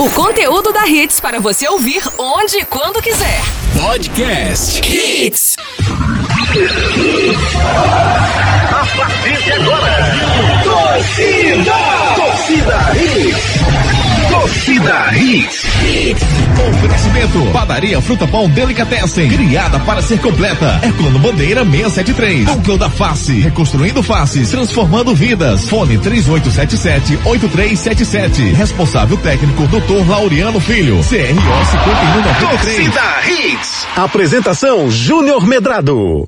O conteúdo da Hits para você ouvir onde e quando quiser. Podcast Hits. A partir de agora, torcida, torcida Hits. Torcida Hits. Oferecimento. Padaria Fruta Pão Delicatessen. Criada para ser completa. Herculano Bandeira 673. Núcleo da Face. Reconstruindo faces. Transformando vidas. Fone 3877-8377. Responsável técnico Dr. Laureano Filho. CRO 5193. Torcida Hits. Apresentação Júnior Medrado.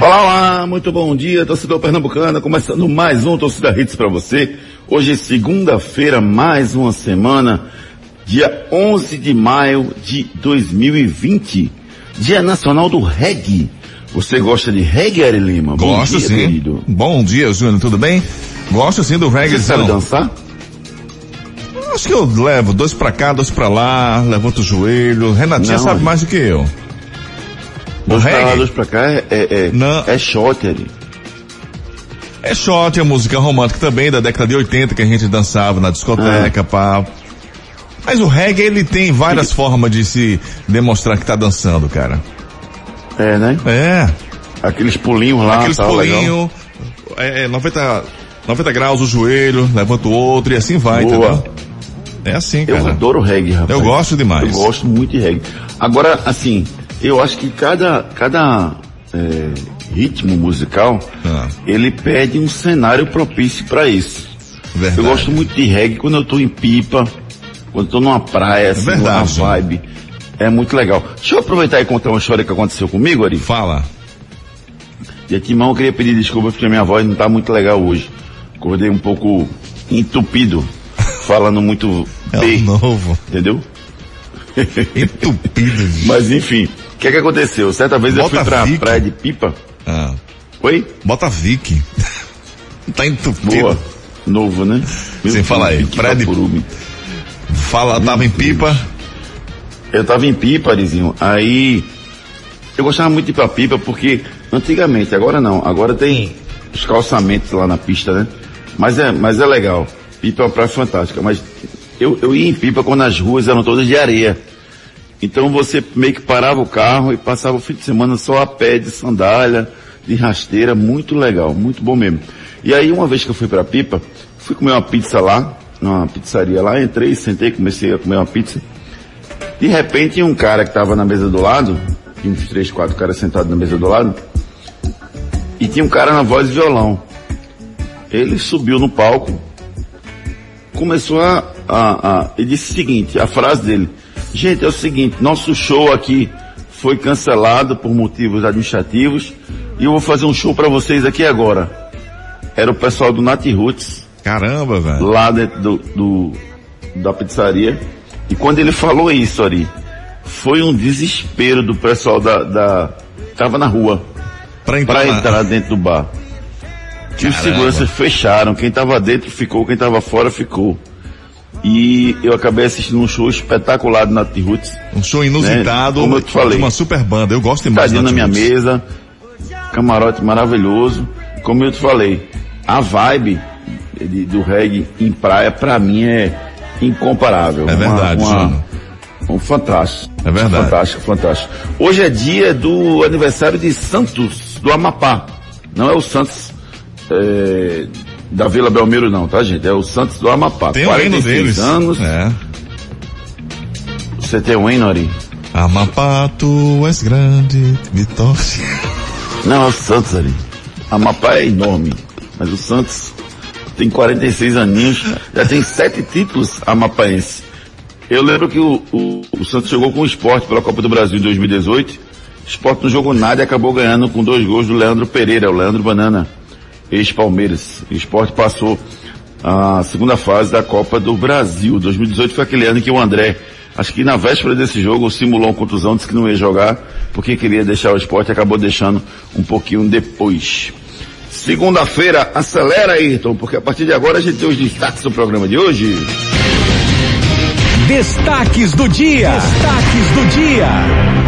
Olá, olá, muito bom dia, torcedor pernambucana, começando mais um Torcida Hits para você. Hoje é segunda-feira, mais uma semana, dia 11 de maio de 2020, Dia Nacional do Reggae. Você gosta de reggae, Ari Lima? Bom Gosto dia, sim. querido. Bom dia, Júnior, tudo bem? Gosto sim do reggae. Você sabe dançar? Acho que eu levo dois pra cá, dois pra lá, levanto o joelho. Renatinha Não, sabe Ari. mais do que eu. O Dois pra cá é, é, é, Não. é shot, Ari. é shot, é música romântica também, da década de 80 que a gente dançava na Ah. discoteca, pá. Mas o reggae, ele tem várias formas de se demonstrar que tá dançando, cara. É, né? É, Aqueles pulinhos lá, aqueles legal. pulinhos, é, é 90, 90 graus o joelho, levanta o outro e assim vai, Boa. entendeu? É assim, Eu cara. adoro reggae, rapaz. Eu gosto demais. Eu gosto muito de reggae. Agora, assim, eu acho que cada, cada é, ritmo musical, Ah. ele pede um cenário propício para isso. Verdade. Eu gosto muito de reggae quando eu tô em pipa, quando eu tô numa praia, assim, verdade, numa vibe. É muito legal. Deixa eu aproveitar e contar uma história que aconteceu comigo, Ari. Fala. De antemão, eu queria pedir desculpas porque a minha voz não tá muito legal hoje. Acordei um pouco entupido, falando muito É novo. entendeu? Entupido. Mas enfim, que é que aconteceu? Certa vez eu Bota fui pra Vic. praia de Pipa. Ah, Oi? bota Vic. tá entupido. Boa. Novo, né? Sim, fala aí. Vic Praia de-. Fala, tava em pipa. Eu tava em Pipa, Arizinho. Aí eu gostava muito de ir pra Pipa porque antigamente, agora não, agora tem os calçamentos lá na pista, né? Mas é, mas é legal. Pipa é uma praia fantástica, mas eu, eu ia em Pipa quando as ruas eram todas de areia. Então você meio que parava o carro e passava o fim de semana só a pé, de sandália, de rasteira, muito legal, muito bom mesmo. E aí uma vez que eu fui pra Pipa, fui comer uma pizza lá, numa pizzaria lá, entrei, sentei, comecei a comer uma pizza. De repente, um cara que estava na mesa do lado, tinha uns três, quatro caras sentados na mesa do lado, e tinha um cara na voz e violão. Ele subiu no palco, começou a, a, a. Disse o seguinte: a frase dele, gente, é o seguinte, nosso show aqui foi cancelado por motivos administrativos e eu vou fazer um show para vocês aqui agora. Era o pessoal do Nat Roots, Caramba, velho. lá dentro do, do- da pizzaria. E quando ele falou isso, Ari, foi um desespero do pessoal da, da tava na rua Pra entrar. para na- entrar dentro do bar. E os seguranças fecharam. Quem tava dentro ficou, quem tava fora ficou. E eu acabei assistindo um show espetacular do Nat Roots. Um show inusitado. Né? Como eu te falei. Uma super banda. Eu gosto demais. Tadinho na minha Roots. mesa, camarote maravilhoso. Como eu te falei, a vibe de- do reggae em praia, pra mim, é incomparável. É verdade, Júnior. um fantástico. É verdade. Fantástico, fantástico. Hoje é dia do aniversário de Santos, do Amapá. Não é o Santos é, da Vila Belmiro, não, tá, gente? É o Santos do Amapá. Tem o hino 46 deles. anos. É. Você tem o hino, Ari? Amapá, tu és grande, vitória. Não, é o Santos ali. Amapá é enorme, mas o Santos tem 46 aninhos, já tem sete títulos amapaense. Eu lembro que o, o, o Santos jogou com o esporte pela Copa do Brasil em 2018. O esporte não jogou nada e acabou ganhando com dois gols do Leandro Pereira, o Leandro Banana, ex-Palmeiras. O esporte passou a segunda fase da Copa do Brasil. 2018 foi aquele ano que o André, acho que na véspera desse jogo, simulou uma contusão, disse que não ia jogar, porque queria deixar o esporte e acabou deixando um pouquinho depois. Segunda-feira, acelera, Ayrton, porque a partir de agora a gente tem os destaques do programa de hoje. Destaques do dia. Destaques do dia.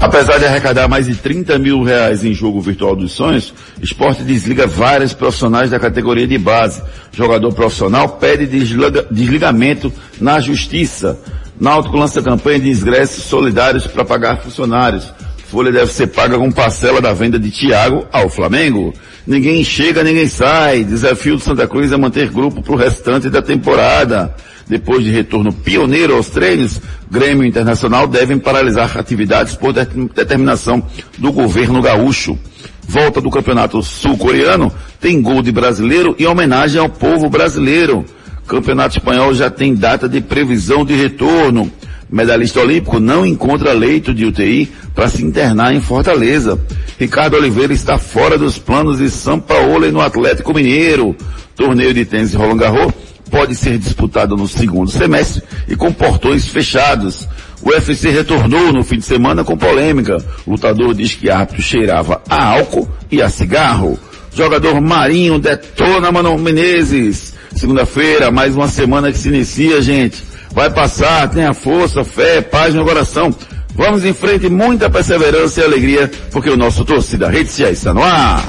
Apesar de arrecadar mais de 30 mil reais em jogo virtual dos sonhos, esporte desliga vários profissionais da categoria de base. Jogador profissional pede desliga, desligamento na justiça. Náutico lança campanha de ingressos solidários para pagar funcionários. Folha deve ser paga com parcela da venda de Thiago ao Flamengo. Ninguém chega, ninguém sai. Desafio do Santa Cruz é manter grupo para o restante da temporada. Depois de retorno pioneiro aos treinos, Grêmio Internacional devem paralisar atividades por determinação do governo gaúcho. Volta do campeonato sul-coreano tem gol de brasileiro e homenagem ao povo brasileiro. Campeonato espanhol já tem data de previsão de retorno. Medalhista olímpico não encontra leito de UTI para se internar em Fortaleza. Ricardo Oliveira está fora dos planos de São Paulo no Atlético Mineiro. Torneio de tênis Roland Garros pode ser disputado no segundo semestre e com portões fechados. O UFC retornou no fim de semana com polêmica. O lutador diz que árbitro cheirava a álcool e a cigarro. Jogador Marinho detona Mano Menezes. Segunda-feira, mais uma semana que se inicia, gente. Vai passar, tenha força, fé, paz no coração. Vamos em frente, muita perseverança e alegria, porque o nosso torcida Rede já está no ar.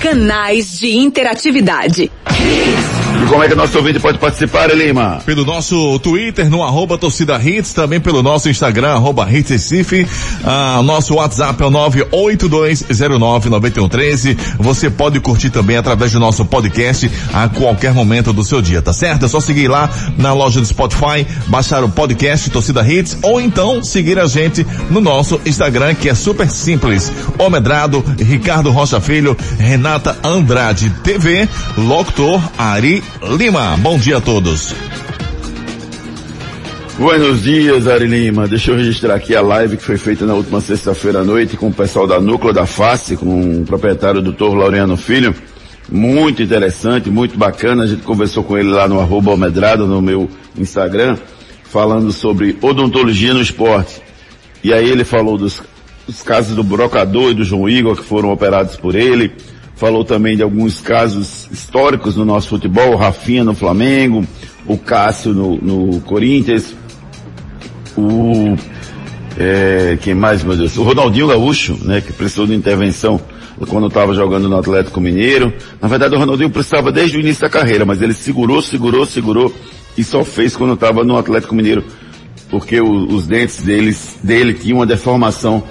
Canais de interatividade. E como é que nosso ouvinte pode participar, Lima? Pelo nosso Twitter, no arroba torcida hits, também pelo nosso Instagram, arroba hits Recife. Ah, nosso WhatsApp é o 982099113. Você pode curtir também através do nosso podcast a qualquer momento do seu dia, tá certo? É só seguir lá na loja do Spotify, baixar o podcast Torcida Hits, ou então seguir a gente no nosso Instagram, que é super simples. Omedrado, Ricardo Rocha Filho, Renata Andrade TV, locutor Ari Lima. Bom dia a todos. Buenos dias, Ari Lima. Deixa eu registrar aqui a live que foi feita na última sexta-feira à noite com o pessoal da Núcleo da Face, com o proprietário doutor Laureano Filho. Muito interessante, muito bacana. A gente conversou com ele lá no arroba Almedrado, no meu Instagram, falando sobre odontologia no esporte. E aí ele falou dos, dos casos do Brocador e do João Igor que foram operados por ele, falou também de alguns casos históricos no nosso futebol, o Rafinha no Flamengo, o Cássio no, no Corinthians, o é, quem mais, meu Deus? O Ronaldinho Gaúcho, né, que precisou de intervenção quando estava jogando no Atlético Mineiro. Na verdade, o Ronaldinho precisava desde o início da carreira, mas ele segurou, segurou, segurou e só fez quando estava no Atlético Mineiro, porque o, os dentes deles, dele tinham uma deformação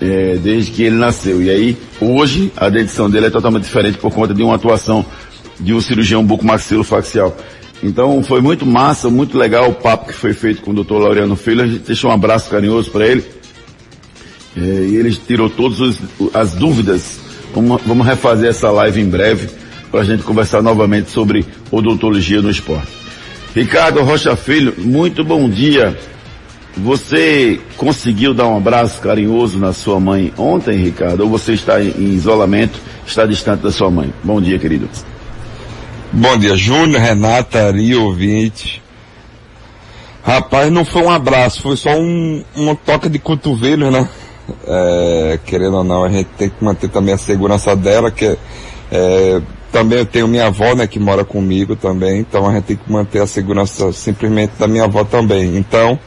é, desde que ele nasceu. E aí, hoje, a dentição dele é totalmente diferente por conta de uma atuação de um cirurgião bucomaxilofacial. Então, foi muito massa, muito legal o papo que foi feito com o Dr. Laureano Filho. A gente deixou um abraço carinhoso para ele. É, e ele tirou todas as dúvidas. Vamos, vamos refazer essa live em breve para a gente conversar novamente sobre odontologia no esporte. Ricardo Rocha Filho, muito bom dia. Você conseguiu dar um abraço carinhoso na sua mãe ontem, Ricardo? Ou você está em, isolamento, está distante da sua mãe? Bom dia, querido. Bom dia, Júnior, Renata, Ari, ouvinte. Rapaz, não foi um abraço, foi só um, uma toca de cotovelo, né? É, querendo ou não, a gente tem que manter também a segurança dela, que é, também eu tenho minha avó, né, que mora comigo também, então a gente tem que manter a segurança simplesmente da minha avó também. Então,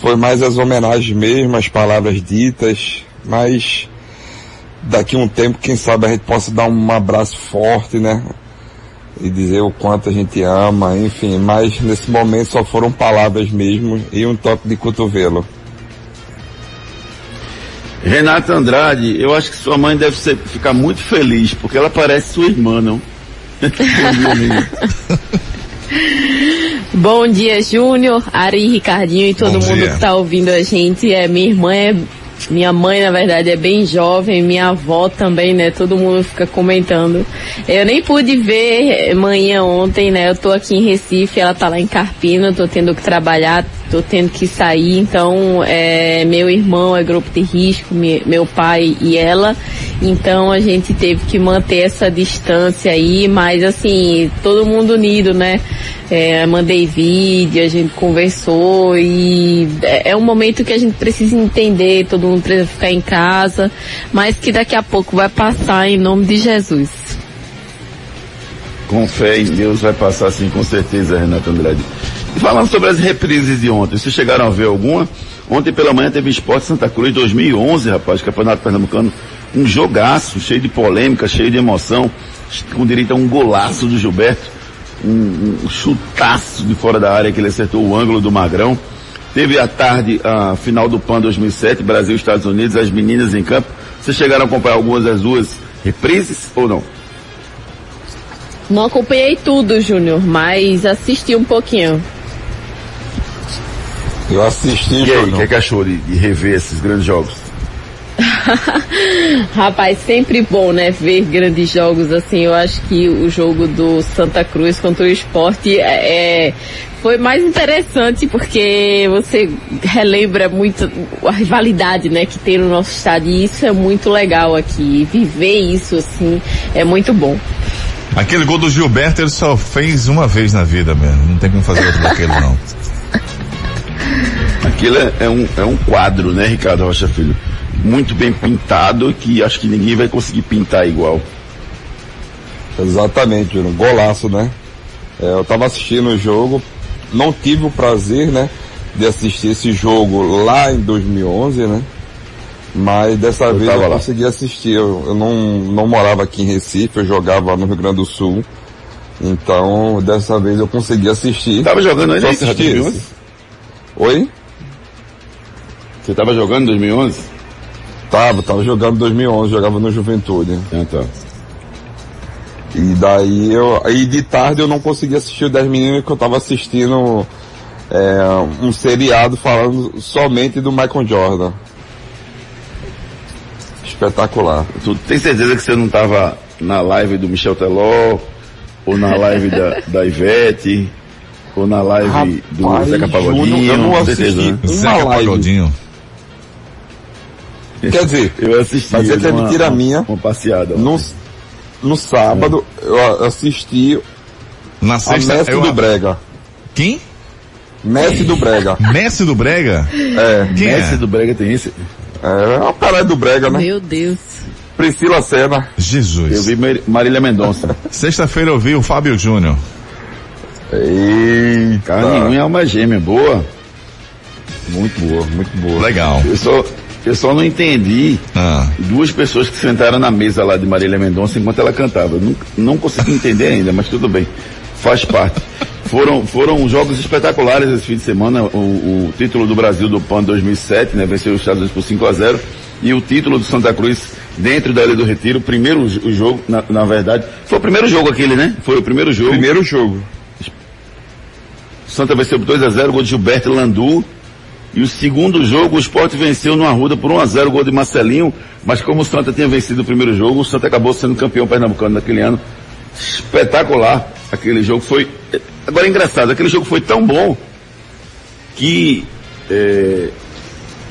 foi mais as homenagens mesmo, as palavras ditas, mas daqui a um tempo, quem sabe a gente possa dar um abraço forte, né? E dizer o quanto a gente ama, enfim, mas nesse momento só foram palavras mesmo e um toque de cotovelo. Renata Andrade, eu acho que sua mãe deve ser, ficar muito feliz, porque ela parece sua irmã, não? Bom dia, Júnior, Ari, Ricardinho e todo Bom mundo dia. que está ouvindo a gente. É, minha irmã é. Minha mãe, na verdade, é bem jovem, minha avó também, né? Todo mundo fica comentando. Eu nem pude ver manhã ontem, né? Eu tô aqui em Recife, ela tá lá em Carpina, tô tendo que trabalhar, tô tendo que sair, então é, meu irmão é grupo de risco, me- meu pai e ela, então a gente teve que manter essa distância aí, mas assim, todo mundo unido, né? É, mandei vídeo, a gente conversou e é, é um momento que a gente precisa entender, todo mundo precisa ficar em casa, mas que daqui a pouco vai passar em nome de Jesus. Com fé em Deus vai passar assim com certeza, Renata Andrade. E falando sobre as reprises de ontem, vocês chegaram a ver alguma? Ontem pela manhã teve Esporte Santa Cruz 2011, rapaz, Campeonato Pernambucano. Um jogaço, cheio de polêmica, cheio de emoção, com direito a um golaço do Gilberto. Um, um chutaço de fora da área que ele acertou o ângulo do Magrão. Teve à tarde a final do PAN 2007, Brasil Estados Unidos, as meninas em campo. Vocês chegaram a acompanhar algumas das duas reprises ou não? Não acompanhei tudo, Júnior, mas assisti um pouquinho. Eu assisti, E aí, o que, é que achou de, de rever esses grandes jogos? Rapaz, sempre bom, né? Ver grandes jogos assim. Eu acho que o jogo do Santa Cruz contra o esporte é, é- foi mais interessante porque você relembra muito a rivalidade, né, que tem no nosso estado. E isso é muito legal aqui. Viver isso, assim, é muito bom. Aquele gol do Gilberto ele só fez uma vez na vida mesmo. Não tem como fazer outro daquele não. Aquilo é, é um, é um quadro, né, Ricardo Rocha Filho? Muito bem pintado, que acho que ninguém vai conseguir pintar igual. Exatamente, Júnior. Golaço, né? É, eu tava assistindo o jogo, não tive o prazer, né, de assistir esse jogo lá em 2011, né? Mas dessa vez tava eu lá. consegui assistir. Eu, eu não, não morava aqui em Recife, eu jogava no Rio Grande do Sul. Então, dessa vez eu consegui assistir. Tava jogando ainda esse assisti 2011? esse. Oi? Você tava jogando em 2011? Tava, tava jogando em 2011, jogava no Juventude. Então. E daí eu. Aí de tarde eu não consegui assistir o 10 meninos porque eu tava assistindo é, um seriado falando somente do Michael Jordan. Espetacular. Tu tem certeza que você não tava na live do Michel Teló, ou na live da, da Ivete, ou na live do Rapaz, Zeca Pagodinho? Eu não Com certeza, assisti. né? Uma Zeca live. Pagodinho. Quer dizer, Eu assisti. Mas é uma- mentira minha. Uma passeada. no, no sábado eu assisti Na a sexta, Messi eu- do Brega. Quem? Messi do Brega. Messi do Brega? É, Quem Messi é? do Brega tem esse. é uma parada do Brega, né? Meu Deus. Priscila Senna. Jesus. Eu vi Mar- Marília Mendonça. Sexta-feira eu vi o Fábio Júnior. Eita. Carne e é uma gêmea boa. Muito boa, muito boa. Legal. Eu só, eu só não entendi Ah, duas pessoas que sentaram na mesa lá de Marília Mendonça enquanto ela cantava. Não, não consegui entender ainda, mas tudo bem. Faz parte. Foram, foram jogos espetaculares esse fim de semana. O, o título do Brasil do PAN 2007, né? Venceu os Estados Unidos por 5 a 0 E o título do Santa Cruz dentro da Ilha do Retiro. Primeiro o jogo, na, na verdade. Foi o primeiro jogo aquele, né? Foi o primeiro jogo. Primeiro jogo. Santa venceu por 2 a 0 gol de Gilberto Landu. E o segundo jogo, o Sport venceu no Arruda por 1 a 0 gol de Marcelinho. Mas como o Santa tinha vencido o primeiro jogo, o Santa acabou sendo campeão pernambucano naquele ano. Espetacular. Aquele jogo foi. Agora é engraçado, aquele jogo foi tão bom que eh,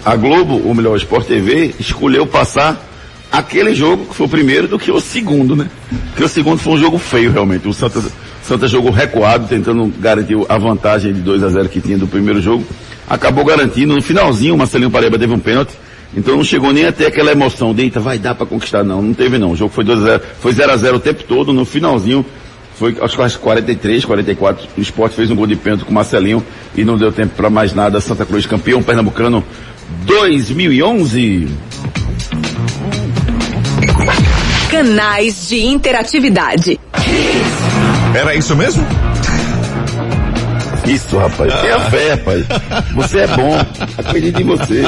a Globo, ou melhor, o Sport TV, escolheu passar aquele jogo que foi o primeiro do que o segundo, né? Porque o segundo foi um jogo feio realmente. O Santa, Santa jogou recuado, tentando garantir a vantagem de 2 a 0 que tinha do primeiro jogo. Acabou garantindo. No finalzinho, o Marcelinho Pareba teve um pênalti. Então não chegou nem até aquela emoção de, eita, vai dar pra conquistar. Não, não teve não. O jogo foi 2 a 0 Foi 0 a 0 o tempo todo. No finalzinho, foi acho que às 43, 44, o Sport fez um gol de pênalti com o Marcelinho e não deu tempo pra mais nada. Santa Cruz campeão pernambucano 2011. Canais de interatividade. era isso mesmo? Isso, rapaz. Tenha fé, rapaz. Você é bom. Acredito em você.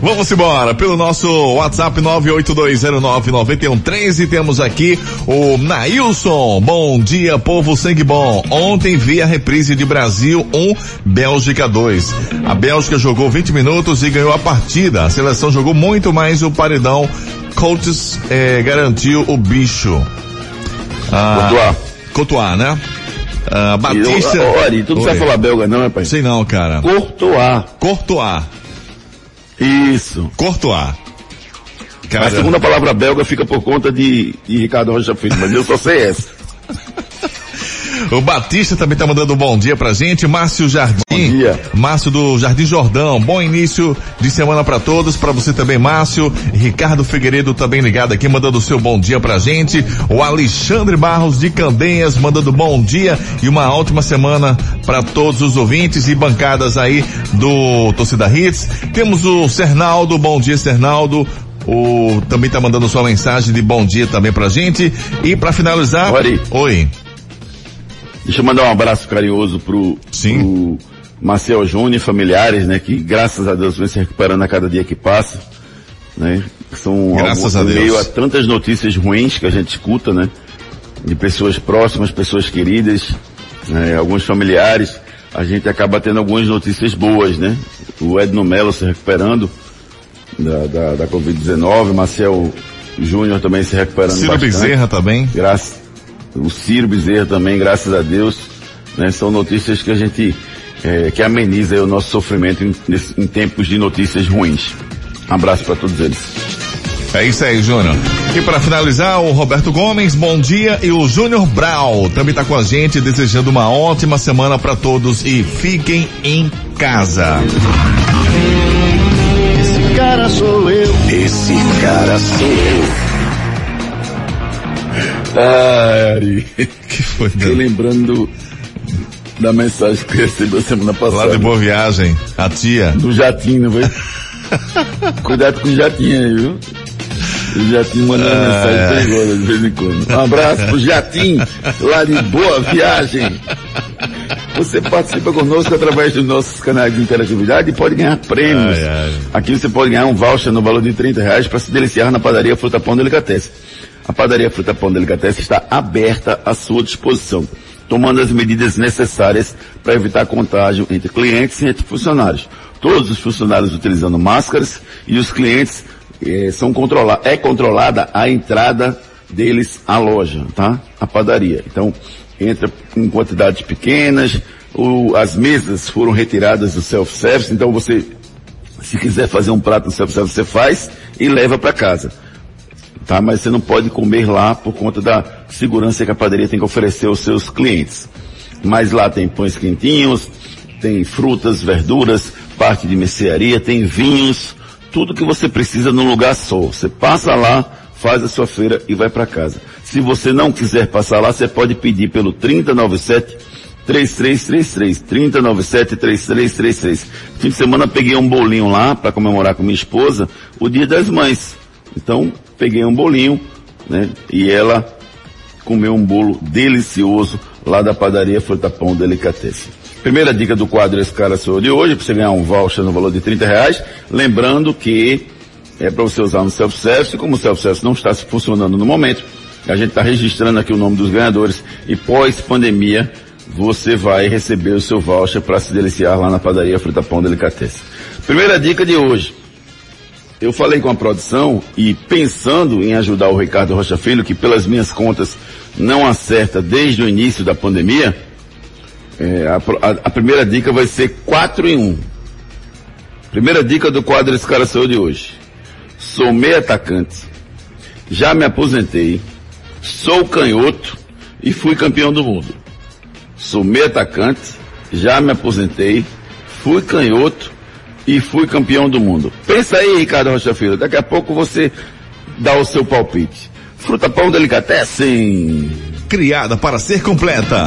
Vamos embora pelo nosso WhatsApp 982099113 temos aqui o Nailson. Bom dia, povo sangue bom. Ontem vi a reprise de Brasil 1, Bélgica 2. A Bélgica jogou 20 minutos e ganhou a partida. A seleção jogou muito mais o paredão. Coates eh, garantiu o bicho. Ah. Courtois, né? Ah, Batista. eu- Ari, tu não sabe falar belga não, rapaz? Sei não, cara. Courtois. Courtois. Isso. Courtois. Cara, A segunda palavra belga fica por conta de, de Ricardo Rocha Filho, mas eu só sei essa. O Batista também tá mandando um bom dia pra gente. Márcio Jardim. Bom dia. Márcio do Jardim Jordão. Bom início de semana pra todos. Pra você também, Márcio. Ricardo Figueiredo também ligado aqui, mandando o seu bom dia pra gente. O Alexandre Barros de Candeias mandando bom dia e uma ótima semana pra todos os ouvintes e bancadas aí do Torcida Hits. Temos o Cernaldo. Bom dia, Cernaldo. O, também tá mandando sua mensagem de bom dia também pra gente. E pra finalizar. Ori. Oi. Deixa eu mandar um abraço carinhoso pro, Sim. pro Marcel Júnior e familiares, né? Que graças a Deus vem se recuperando a cada dia que passa, né? São Graças a Deus. meio a tantas notícias ruins que a gente escuta, né? De pessoas próximas, pessoas queridas, né? Alguns familiares, a gente acaba tendo algumas notícias boas, né? O Edno Melo se recuperando da, da, da Covid-19, Marcel Júnior também se recuperando Ciro bastante. Bezerra também. Graças, o Ciro Bezerra também, graças a Deus, né? São notícias que a gente, eh, que ameniza aí o nosso sofrimento em, nesse- em tempos de notícias ruins. Um abraço para todos eles. É isso aí, Júnior. E para finalizar, o Roberto Gomes, bom dia, e o Júnior Brau também tá com a gente, desejando uma ótima semana para todos e fiquem em casa. Esse cara sou eu. Esse cara sou eu. Ah, Ari, Que foi, meu? lembrando da mensagem que eu recebi a semana Lá passada. de boa viagem, a tia. Do jatinho, não foi? Cuidado com o jatinho aí, viu? O jatinho mandando Ah, mensagem é. perigosa de vez em quando. Um abraço pro jatinho, lá de boa viagem. Você participa conosco através dos nossos canais de interatividade e pode ganhar prêmios. Ai, ai. Aqui você pode ganhar um voucher no valor de 30 reais para se deliciar na padaria Fruta Pão Delicatessen. A padaria Fruta Pão Delicatessen está aberta à sua disposição, tomando as medidas necessárias para evitar contágio entre clientes e entre funcionários. Todos os funcionários utilizando máscaras e os clientes eh, são controlados, é controlada a entrada deles à loja, tá? A padaria. Então, entra em quantidades pequenas, o- as mesas foram retiradas do self-service, então você, se quiser fazer um prato no self-service, você faz e leva para casa. Tá? Mas você não pode comer lá por conta da segurança que a padaria tem que oferecer aos seus clientes. Mas lá tem pães quentinhos, tem frutas, verduras, parte de mercearia, tem vinhos, tudo que você precisa num lugar só. Você passa lá, faz a sua feira e vai para casa. Se você não quiser passar lá, você pode pedir pelo 3097 3333 3097 3333. Fim de semana peguei um bolinho lá para comemorar com minha esposa o Dia das Mães. Então, peguei um bolinho, né? E ela comeu um bolo delicioso lá da padaria Fruta Pão. Primeira dica do quadro Esse Cara Sou de hoje, para você ganhar um voucher no valor de 30 reais. Lembrando que é para você usar no self-service, como o self-service não está funcionando no momento, a gente está registrando aqui o nome dos ganhadores e pós-pandemia você vai receber o seu voucher para se deliciar lá na padaria Fruta Pão. Primeira dica de hoje. Eu falei com a produção e pensando em ajudar o Ricardo Rocha Filho, que pelas minhas contas não acerta desde o início da pandemia, é, a, a- a primeira dica vai ser 4 em 1. Primeira dica do quadro Esse Cara de hoje. Sou meio atacante, já me aposentei, sou canhoto e fui campeão do mundo. Sou meio atacante, já me aposentei, fui canhoto e fui campeão do mundo. Pensa aí, Ricardo Rocha Filho, daqui a pouco você dá o seu palpite. Fruta Pão Delicatessen. Criada para ser completa.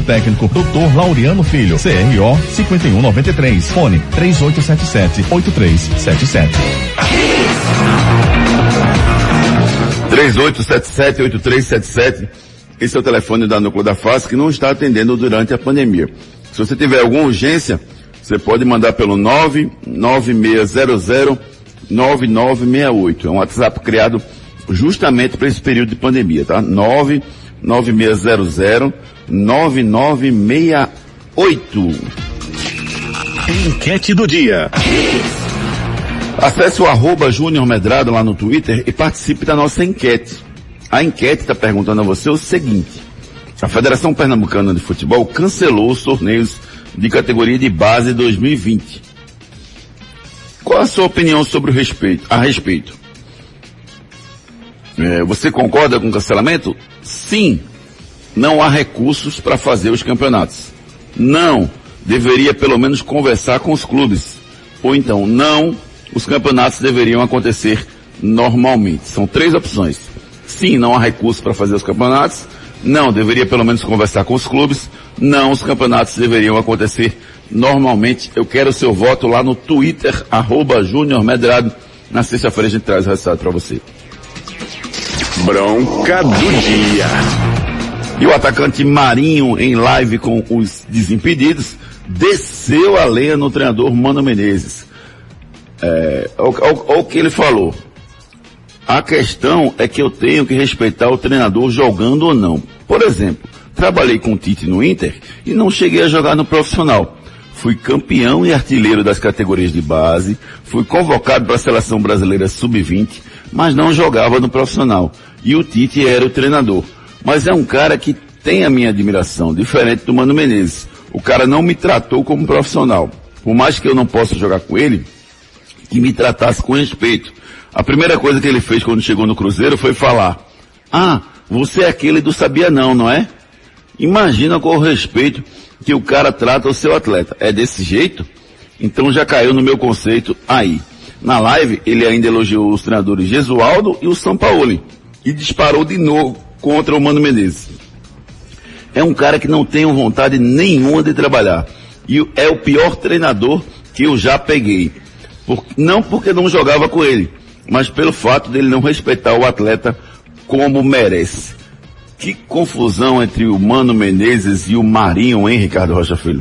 técnico, Dr. Laureano Filho, CRO 5193, fone 3877 8377. 3877-8377. Esse é o telefone da Núcleo da Face que não está atendendo durante a pandemia. Se você tiver alguma urgência, você pode mandar pelo 99600-9968. É um WhatsApp criado justamente para esse período de pandemia, tá? 99600-9968. Enquete do dia. Acesse o arroba Júnior Medrado lá no Twitter e participe da nossa enquete. A enquete está perguntando a você o seguinte. A Federação Pernambucana de Futebol cancelou os torneios de categoria de base 2020. Qual a sua opinião sobre o respeito, a respeito? É, você concorda com o cancelamento? Sim. Não há recursos para fazer os campeonatos. Não. Deveria pelo menos conversar com os clubes. Ou então, não. Os campeonatos deveriam acontecer normalmente. São três opções. Sim, não há recursos para fazer os campeonatos. Não, deveria pelo menos conversar com os clubes. Não, os campeonatos deveriam acontecer normalmente. Eu quero o seu voto lá no Twitter, arroba Júnior Medrado. Na sexta-feira a gente traz o resultado para você. Bronca do dia. E o atacante Marinho, em live com os Desimpedidos, desceu a lenha no treinador Mano Menezes. É, olha o que ele falou. A questão é que eu tenho que respeitar o treinador jogando ou não. Por exemplo, trabalhei com o Tite no Inter e não cheguei a jogar no profissional. Fui campeão e artilheiro das categorias de base, fui convocado para a seleção brasileira sub-20, mas não jogava no profissional. E o Tite era o treinador. Mas é um cara que tem a minha admiração, diferente do Mano Menezes. O cara não me tratou como profissional. Por mais que eu não possa jogar com ele, que me tratasse com respeito. A primeira coisa que ele fez quando chegou no Cruzeiro foi falar, ah, você é aquele do sabia não, não é? Imagina com o respeito que o cara trata o seu atleta. É desse jeito? Então já caiu no meu conceito aí. Na live, ele ainda elogiou os treinadores Gesualdo e o São Paulo. E disparou de novo contra o Mano Menezes. É um cara que não tem vontade nenhuma de trabalhar. E é o pior treinador que eu já peguei. Por, não porque não jogava com ele, mas pelo fato dele não respeitar o atleta como merece. Que confusão entre o Mano Menezes e o Marinho, hein, Ricardo Rocha Filho?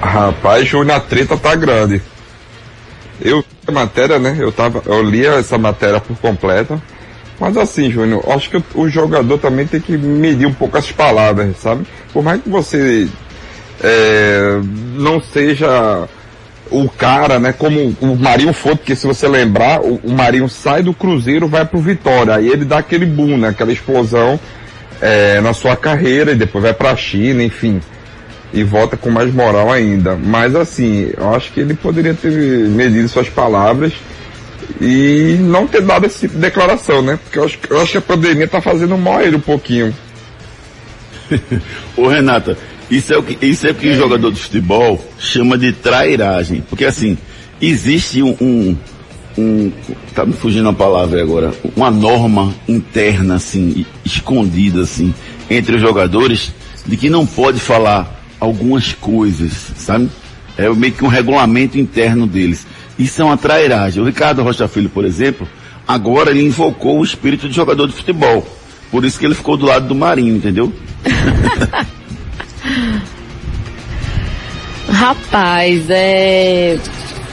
Rapaz, Júnior, a treta tá grande. Eu a matéria, né? Eu tava, eu li essa matéria por completa. Mas assim, Júnior, acho que o jogador também tem que medir um pouco as palavras, sabe? Por mais que você é, não seja o cara, né, como o Marinho foi, porque se você lembrar, o, o Marinho sai do Cruzeiro, vai pro Vitória, aí ele dá aquele boom, né, aquela explosão é, na sua carreira e depois vai pra China, enfim, e volta com mais moral ainda. Mas assim, eu acho que ele poderia ter medido suas palavras e não ter dado esse tipo de declaração, né, porque eu acho, eu acho que a pandemia tá fazendo mal ele um pouquinho. Ô Renata, isso é o que, isso é o que o jogador de futebol chama de trairagem. Porque assim, existe um, um, um, tá me fugindo a palavra agora, uma norma interna assim, escondida assim, entre os jogadores, de que não pode falar algumas coisas, sabe? É meio que um regulamento interno deles. Isso é uma trairagem. O Ricardo Rocha Filho, por exemplo, agora ele invocou o espírito de jogador de futebol. Por isso que ele ficou do lado do Marinho, entendeu? Rapaz, é,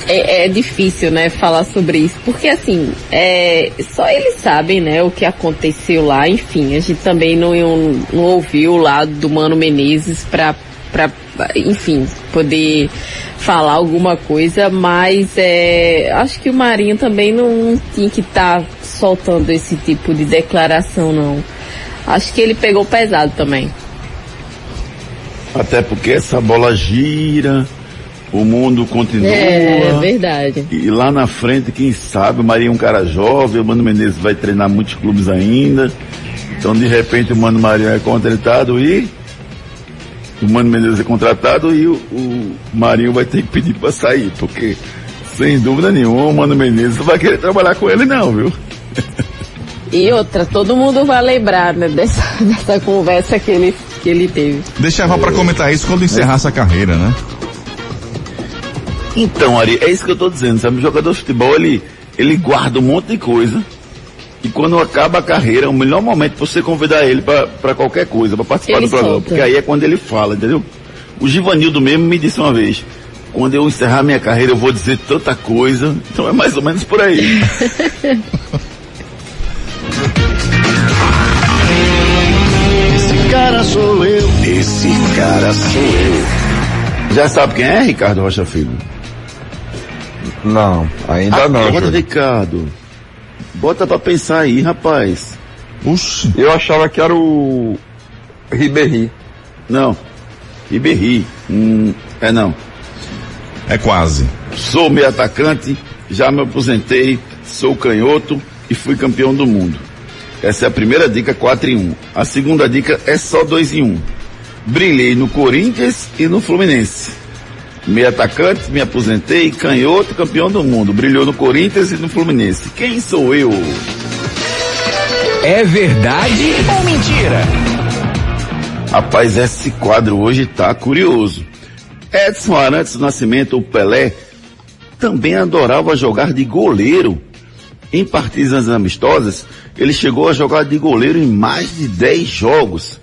é, é, difícil, né, falar sobre isso, porque assim, é, só eles sabem, né, o que aconteceu lá, enfim, a gente também não, não ouviu o lado do Mano Menezes pra, pra, enfim, poder falar alguma coisa, mas é, acho que o Marinho também não tinha que estar tá soltando esse tipo de declaração, não. Acho que ele pegou pesado também. Até porque essa bola gira, o mundo continua. É, verdade. E lá na frente, quem sabe, o Marinho é um cara jovem, o Mano Menezes vai treinar muitos clubes ainda. Então, de repente, o Mano Marinho é contratado e. O Mano Menezes é contratado e o, o Marinho vai ter que pedir para sair, porque, sem dúvida nenhuma, o Mano Menezes não vai querer trabalhar com ele, não, viu? E outra, todo mundo vai lembrar né, dessa, dessa conversa que ele, que ele teve. Deixava para comentar isso quando encerrasse a carreira, né? Então, Ari, é isso que eu tô dizendo, sabe? O jogador de futebol, ele, ele guarda um monte de coisa. E quando acaba a carreira, é o melhor momento pra você convidar ele para qualquer coisa, para participar Ele do programa. solta. Porque aí é quando ele fala, entendeu? O Givanildo mesmo me disse uma vez, quando eu encerrar minha carreira eu vou dizer tanta coisa. Então é mais ou menos por aí. Esse cara sou eu. Esse cara sou eu. Já sabe quem é, Ricardo Rocha Filho? Não, ainda não. Júnior. Ricardo. Bota pra pensar aí, rapaz. Puxa. Eu achava que era o Ribéry. Não. Ribéry. Hum, é não. É quase. Sou meio atacante, já me aposentei, sou canhoto e fui campeão do mundo. Essa é a primeira dica 4 em 1. A segunda dica é só 2 em 1. Brilhei no Corinthians e no Fluminense. Meio atacante, me aposentei, canhoto, campeão do mundo. Brilhou no Corinthians e no Fluminense. Quem sou eu? É verdade ou mentira? Rapaz, esse quadro hoje tá curioso. Edson Arantes do Nascimento, o Pelé, também adorava jogar de goleiro. Em partidas amistosas, ele chegou a jogar de goleiro em mais de 10 jogos.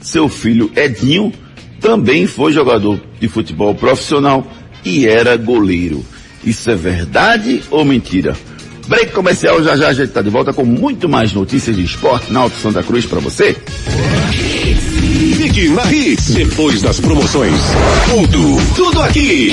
Seu filho Edinho também foi jogador de futebol profissional e era goleiro. Isso é verdade ou mentira? Break comercial, já já a gente está de volta com muito mais notícias de esporte na Alto Santa Cruz para você. Fique na Hits. Depois das promoções. Tudo, tudo aqui.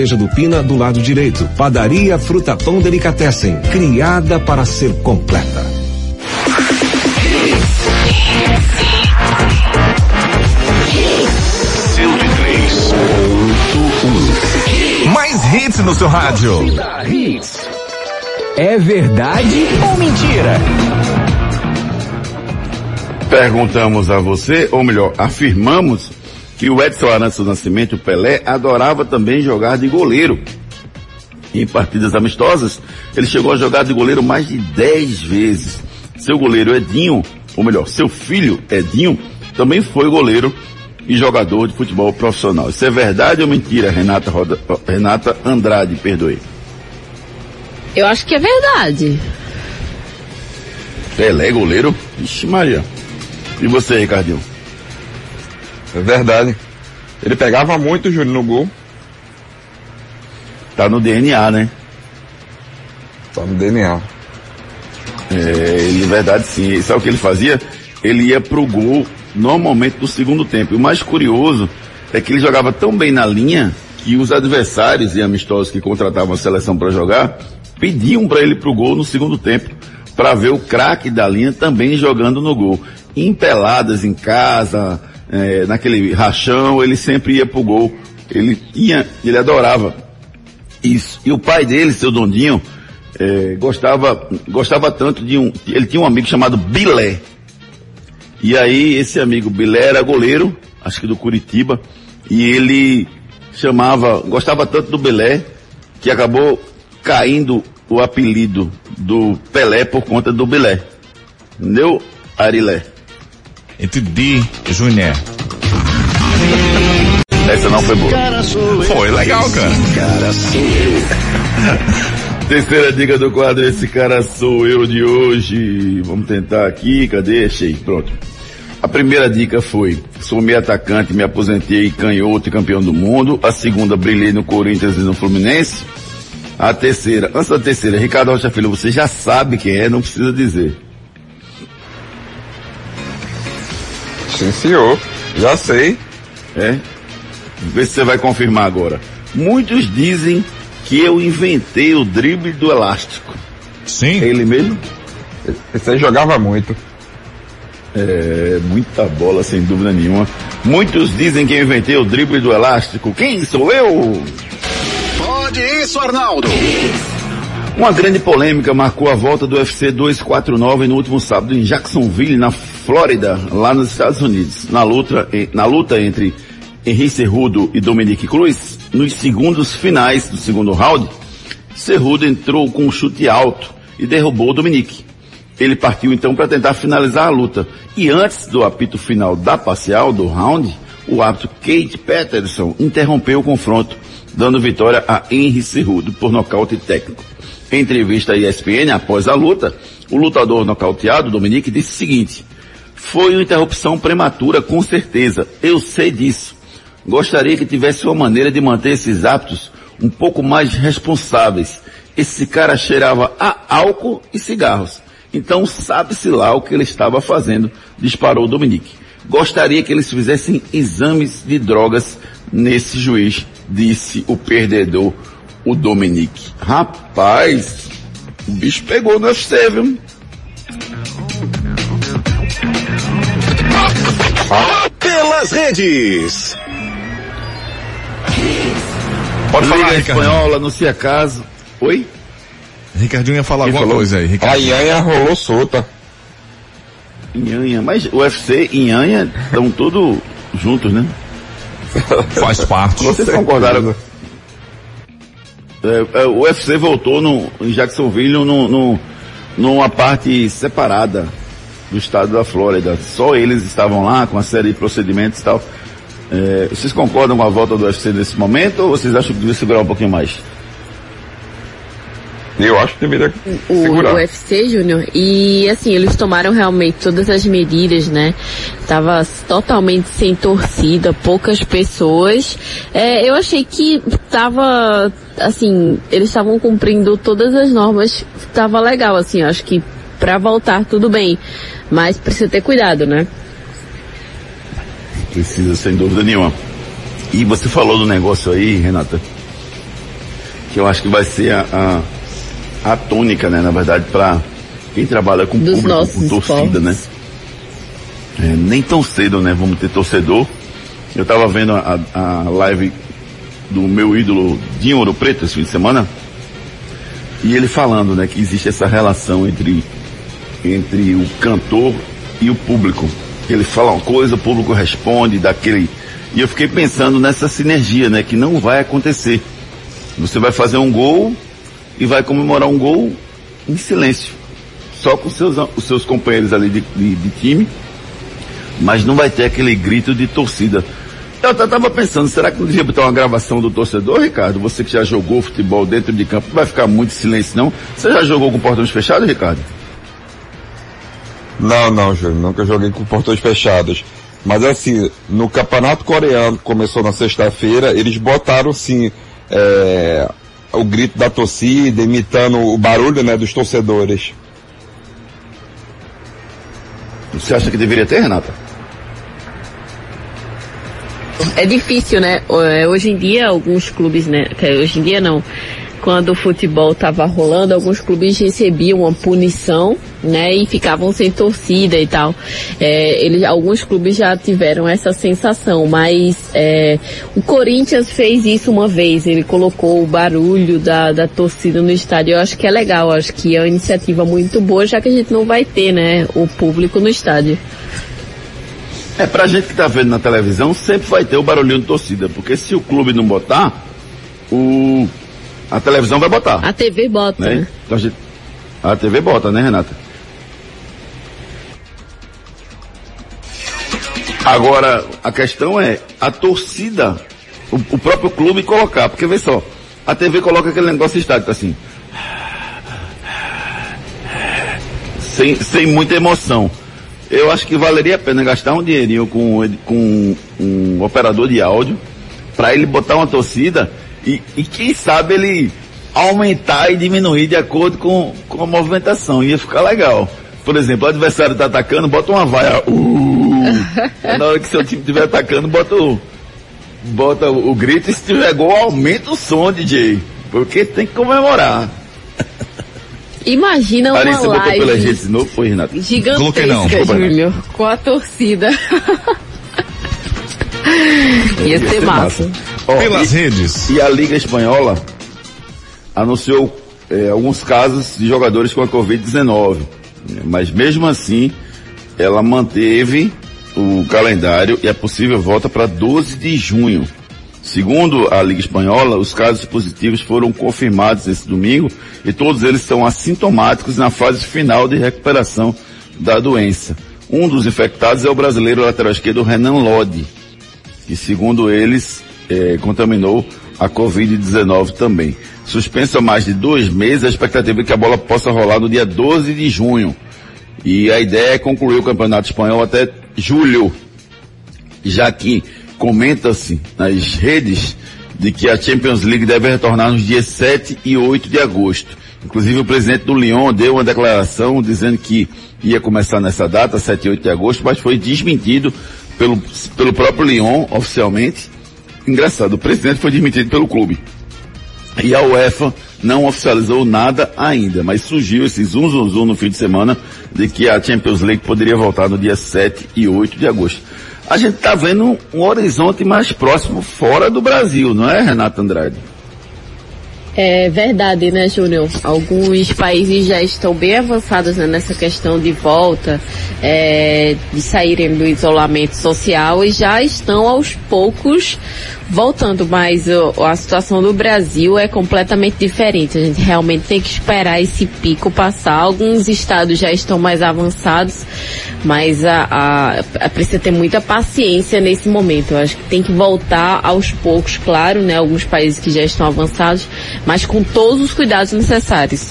do Pina, do lado direito. Padaria Fruta Pão Delicatessen, criada para ser completa. Mais hits no seu rádio. É verdade ou mentira? Perguntamos a você, ou melhor, afirmamos que o Edson Arantes do Nascimento, o Pelé, adorava também jogar de goleiro. Em partidas amistosas, ele chegou a jogar de goleiro mais de 10 vezes. Seu goleiro Edinho, ou melhor, seu filho Edinho, também foi goleiro e jogador de futebol profissional. Isso é verdade ou mentira, Renata, Roda, Renata Andrade, perdoe. Eu acho que é verdade. Pelé, goleiro? Ixi Maria. E você, Ricardinho? É verdade. Ele pegava muito, Júnior, no gol. Tá no DNA, né? Tá no DNA. É, ele, verdade, sim. Sabe o que ele fazia? Ele ia pro gol normalmente no segundo tempo. E o mais curioso é que ele jogava tão bem na linha que os adversários e amistosos que contratavam a seleção para jogar pediam para ele pro gol no segundo tempo para ver o craque da linha também jogando no gol. Em peladas em casa, é, naquele rachão, ele sempre ia pro gol. Ele ia, ele adorava Isso. E o pai dele, seu Dondinho, é, gostava, gostava tanto de um. Ele tinha um amigo chamado Bilé. E aí, esse amigo Bilé era goleiro, acho que do Curitiba, e ele chamava, gostava tanto do Bilé, que acabou caindo o apelido do Pelé por conta do Bilé. Entendeu, Arilé? Entendi, Júnior. Essa não foi boa. Foi legal, cara. Terceira dica do quadro, esse cara sou eu de hoje. Vamos tentar aqui, cadê? Achei, pronto. A primeira dica foi, sou meio atacante, me aposentei canhoto e campeão do mundo. A segunda, brilhei no Corinthians e no Fluminense. A terceira, antes da terceira, Ricardo Rocha Filho, você já sabe quem é, não precisa dizer. Sim, senhor. Já sei. É? Vê se você vai confirmar agora. Muitos dizem que eu inventei o drible do elástico. Sim. É ele mesmo? Aí jogava muito. É, muita bola, sem dúvida nenhuma. Muitos dizem que eu inventei o drible do elástico. Quem sou eu? Pode isso, Arnaldo. Uma grande polêmica marcou a volta do UFC 249 no último sábado em Jacksonville, na Flórida, lá nos Estados Unidos. Na luta, na luta entre Henry Cerrudo e Dominique Cruz, nos segundos finais do segundo round, Cerrudo entrou com um chute alto e derrubou Dominique. Ele partiu então para tentar finalizar a luta. E antes do apito final da parcial do round, o árbitro Kate Patterson interrompeu o confronto, dando vitória a Henry Cerrudo por nocaute técnico. Em entrevista à ESPN após a luta, o lutador nocauteado, Dominique, disse o seguinte: Foi uma interrupção prematura, com certeza. Eu sei disso. Gostaria que tivesse uma maneira de manter esses hábitos um pouco mais responsáveis. Esse cara cheirava a álcool e cigarros. Então sabe-se lá o que ele estava fazendo, disparou Dominique. Gostaria que eles fizessem exames de drogas nesse juiz, disse o perdedor, o Dominique. Rapaz, o bicho pegou no UFC, viu? Pelas redes. Pode falar, Liga Ricardinho. Espanhola, anuncia caso. Oi? Ricardinho ia falar Quem alguma falou? coisa aí, A Ricardo. Ianha rolou solta. Inhanha. Mas o UFC e Inhanha estão todos juntos, né? Faz parte. Vocês concordaram? É, é, o UFC voltou no, em Jacksonville no, no, numa parte separada do estado da Flórida. Só eles estavam lá com uma série de procedimentos e tal. É, vocês concordam com a volta do UFC nesse momento ou vocês acham que devia segurar um pouquinho mais? Eu acho que deveria o segurar. UFC, Júnior, e assim, eles tomaram realmente todas as medidas, né? Tava totalmente sem torcida, poucas pessoas. É, eu achei que tava, assim, eles estavam cumprindo todas as normas, tava legal, assim, eu acho que pra voltar tudo bem, mas precisa ter cuidado, né? Precisa, sem dúvida nenhuma. E você falou do negócio aí, Renata, que eu acho que vai ser a, a, a tônica, né, na verdade, para quem trabalha com Dos público, com torcida, né? É, nem tão cedo, né, vamos ter torcedor. Eu tava vendo a, a live do meu ídolo Dinho Ouro Preto esse fim de semana, e ele falando, né, que existe essa relação entre, entre o cantor e o público. Ele fala uma coisa, o público responde, daquele. E eu fiquei pensando nessa sinergia, né, que não vai acontecer. Você vai fazer um gol e vai comemorar um gol em silêncio. Só com seus, os seus companheiros ali de, de, de time, mas não vai ter aquele grito de torcida. Eu até tava pensando, será que não devia botar uma gravação do torcedor, Ricardo? Você que já jogou futebol dentro de campo, não vai ficar muito silêncio, não? Você já jogou com portões fechados, Ricardo? Não, não, Júlio, nunca joguei com portões fechados. Mas assim, no campeonato coreano, que começou na sexta-feira, eles botaram sim é, o grito da torcida, imitando o barulho né, dos torcedores. Você acha que deveria ter, Renata? É difícil, né? É, Hoje em dia, alguns clubes, né? Hoje em dia não. Quando o futebol estava rolando, alguns clubes recebiam uma punição, né, e ficavam sem torcida e tal. É, eles, alguns clubes já tiveram essa sensação, mas é, o Corinthians fez isso uma vez. Ele colocou o barulho da, da torcida no estádio. Eu acho que é legal, eu acho que é uma iniciativa muito boa, já que a gente não vai ter, né, o público no estádio. É, pra gente que tá vendo na televisão, sempre vai ter o barulhinho de torcida, porque se o clube não botar, o, a televisão vai botar. A TV bota, né? né? Então a, gente, a TV bota, né, Renata? Agora, a questão é a torcida, o, o próprio clube colocar, porque vê só, a TV coloca aquele negócio estático assim. Sem, sem muita emoção. Eu acho que valeria a pena gastar um dinheirinho com, com um operador de áudio para ele botar uma torcida e, e quem sabe ele aumentar e diminuir de acordo com, com a movimentação. Ia ficar legal. Por exemplo, o adversário está atacando, bota uma vaia. Uh, na hora que seu time estiver atacando, bota o, bota o, o grito e se tiver gol, aumenta o som, DJ. Porque tem que comemorar. Imagina uma Larissa botou pela live gente de novo, foi, Renato? Gigantesca, Júnior, com a torcida. Ia ser massa. Ó, Pelas e- redes. E a Liga Espanhola anunciou eh, alguns casos de jogadores com a Covid-19. né? Mas mesmo assim, ela manteve o calendário e a possível volta para 12 de junho. Segundo a Liga Espanhola, os casos positivos foram confirmados esse domingo e todos eles são assintomáticos na fase final de recuperação da doença. Um dos infectados é o brasileiro lateral esquerdo Renan Lodi, que segundo eles eh, contaminou a Covid-19 também. Suspenso há mais de dois meses, a expectativa é que a bola possa rolar no dia 12 de junho. E a ideia é concluir o Campeonato Espanhol até julho, já que comenta-se nas redes de que a Champions League deve retornar nos dias 7 e 8 de agosto. Inclusive o presidente do Lyon deu uma declaração dizendo que ia começar nessa data, 7 e 8 de agosto, mas foi desmentido pelo, pelo próprio Lyon oficialmente. Engraçado, o presidente foi desmentido pelo clube. E a UEFA não oficializou nada ainda, mas surgiu esse zum zum zum no fim de semana de que a Champions League poderia voltar no dia 7 e 8 de agosto. A gente está vendo um horizonte mais próximo fora do Brasil, não é, Renato Andrade? É verdade, né, Júnior? Alguns países já estão bem avançados né, nessa questão de volta, é, de saírem do isolamento social e já estão aos poucos voltando, mas a situação do Brasil é completamente diferente. A gente realmente tem que esperar esse pico passar. Alguns estados já estão mais avançados, mas a, a, a- precisa ter muita paciência nesse momento. Eu acho que tem que voltar aos poucos, claro, né? Alguns países que já estão avançados, mas com todos os cuidados necessários.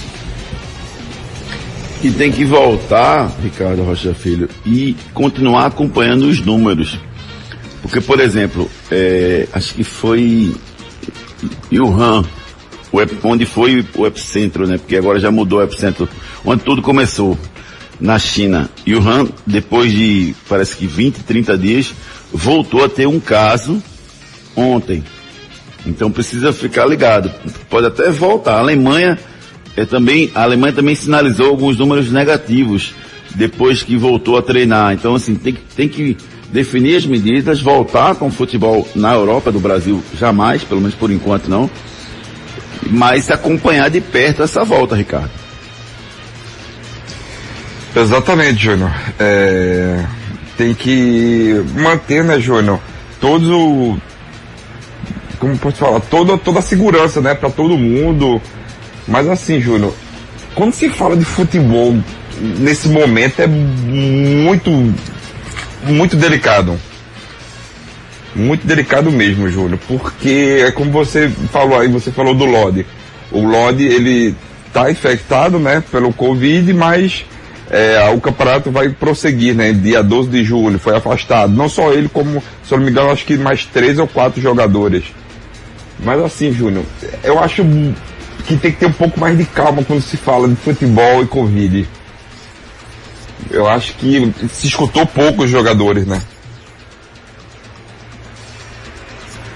E tem que voltar, Ricardo Rocha Filho, e continuar acompanhando os números. Porque, por exemplo, é, acho que foi Wuhan, o onde foi o epicentro, né? Porque agora já mudou o epicentro, onde tudo começou, na China. Wuhan, depois de, parece que 20, 30 dias, voltou a ter um caso ontem. Então precisa ficar ligado. Pode até voltar. A Alemanha é também, a Alemanha também sinalizou alguns números negativos depois que voltou a treinar. Então assim, tem, que- tem que definir as medidas, voltar com o futebol na Europa, do Brasil jamais, pelo menos por enquanto não. Mas acompanhar de perto essa volta, Ricardo. Exatamente, Júnior. É, tem que manter, né, Júnior, todos o. Como posso falar? Toda, toda a segurança, né, para todo mundo. Mas assim, Júnior, quando se fala de futebol nesse momento é muito, muito delicado. Muito delicado mesmo, Júnior, porque é como você falou aí, você falou do Lodi. O Lodi, ele tá infectado, né, pelo Covid, mas é, o campeonato vai prosseguir, né, dia 12 de julho, foi afastado. Não só ele, como, se eu não me engano, acho que mais três ou quatro jogadores. Mas assim, Júnior, eu acho que tem que ter um pouco mais de calma quando se fala de futebol e Covid. Eu acho que se escutou pouco os jogadores, né?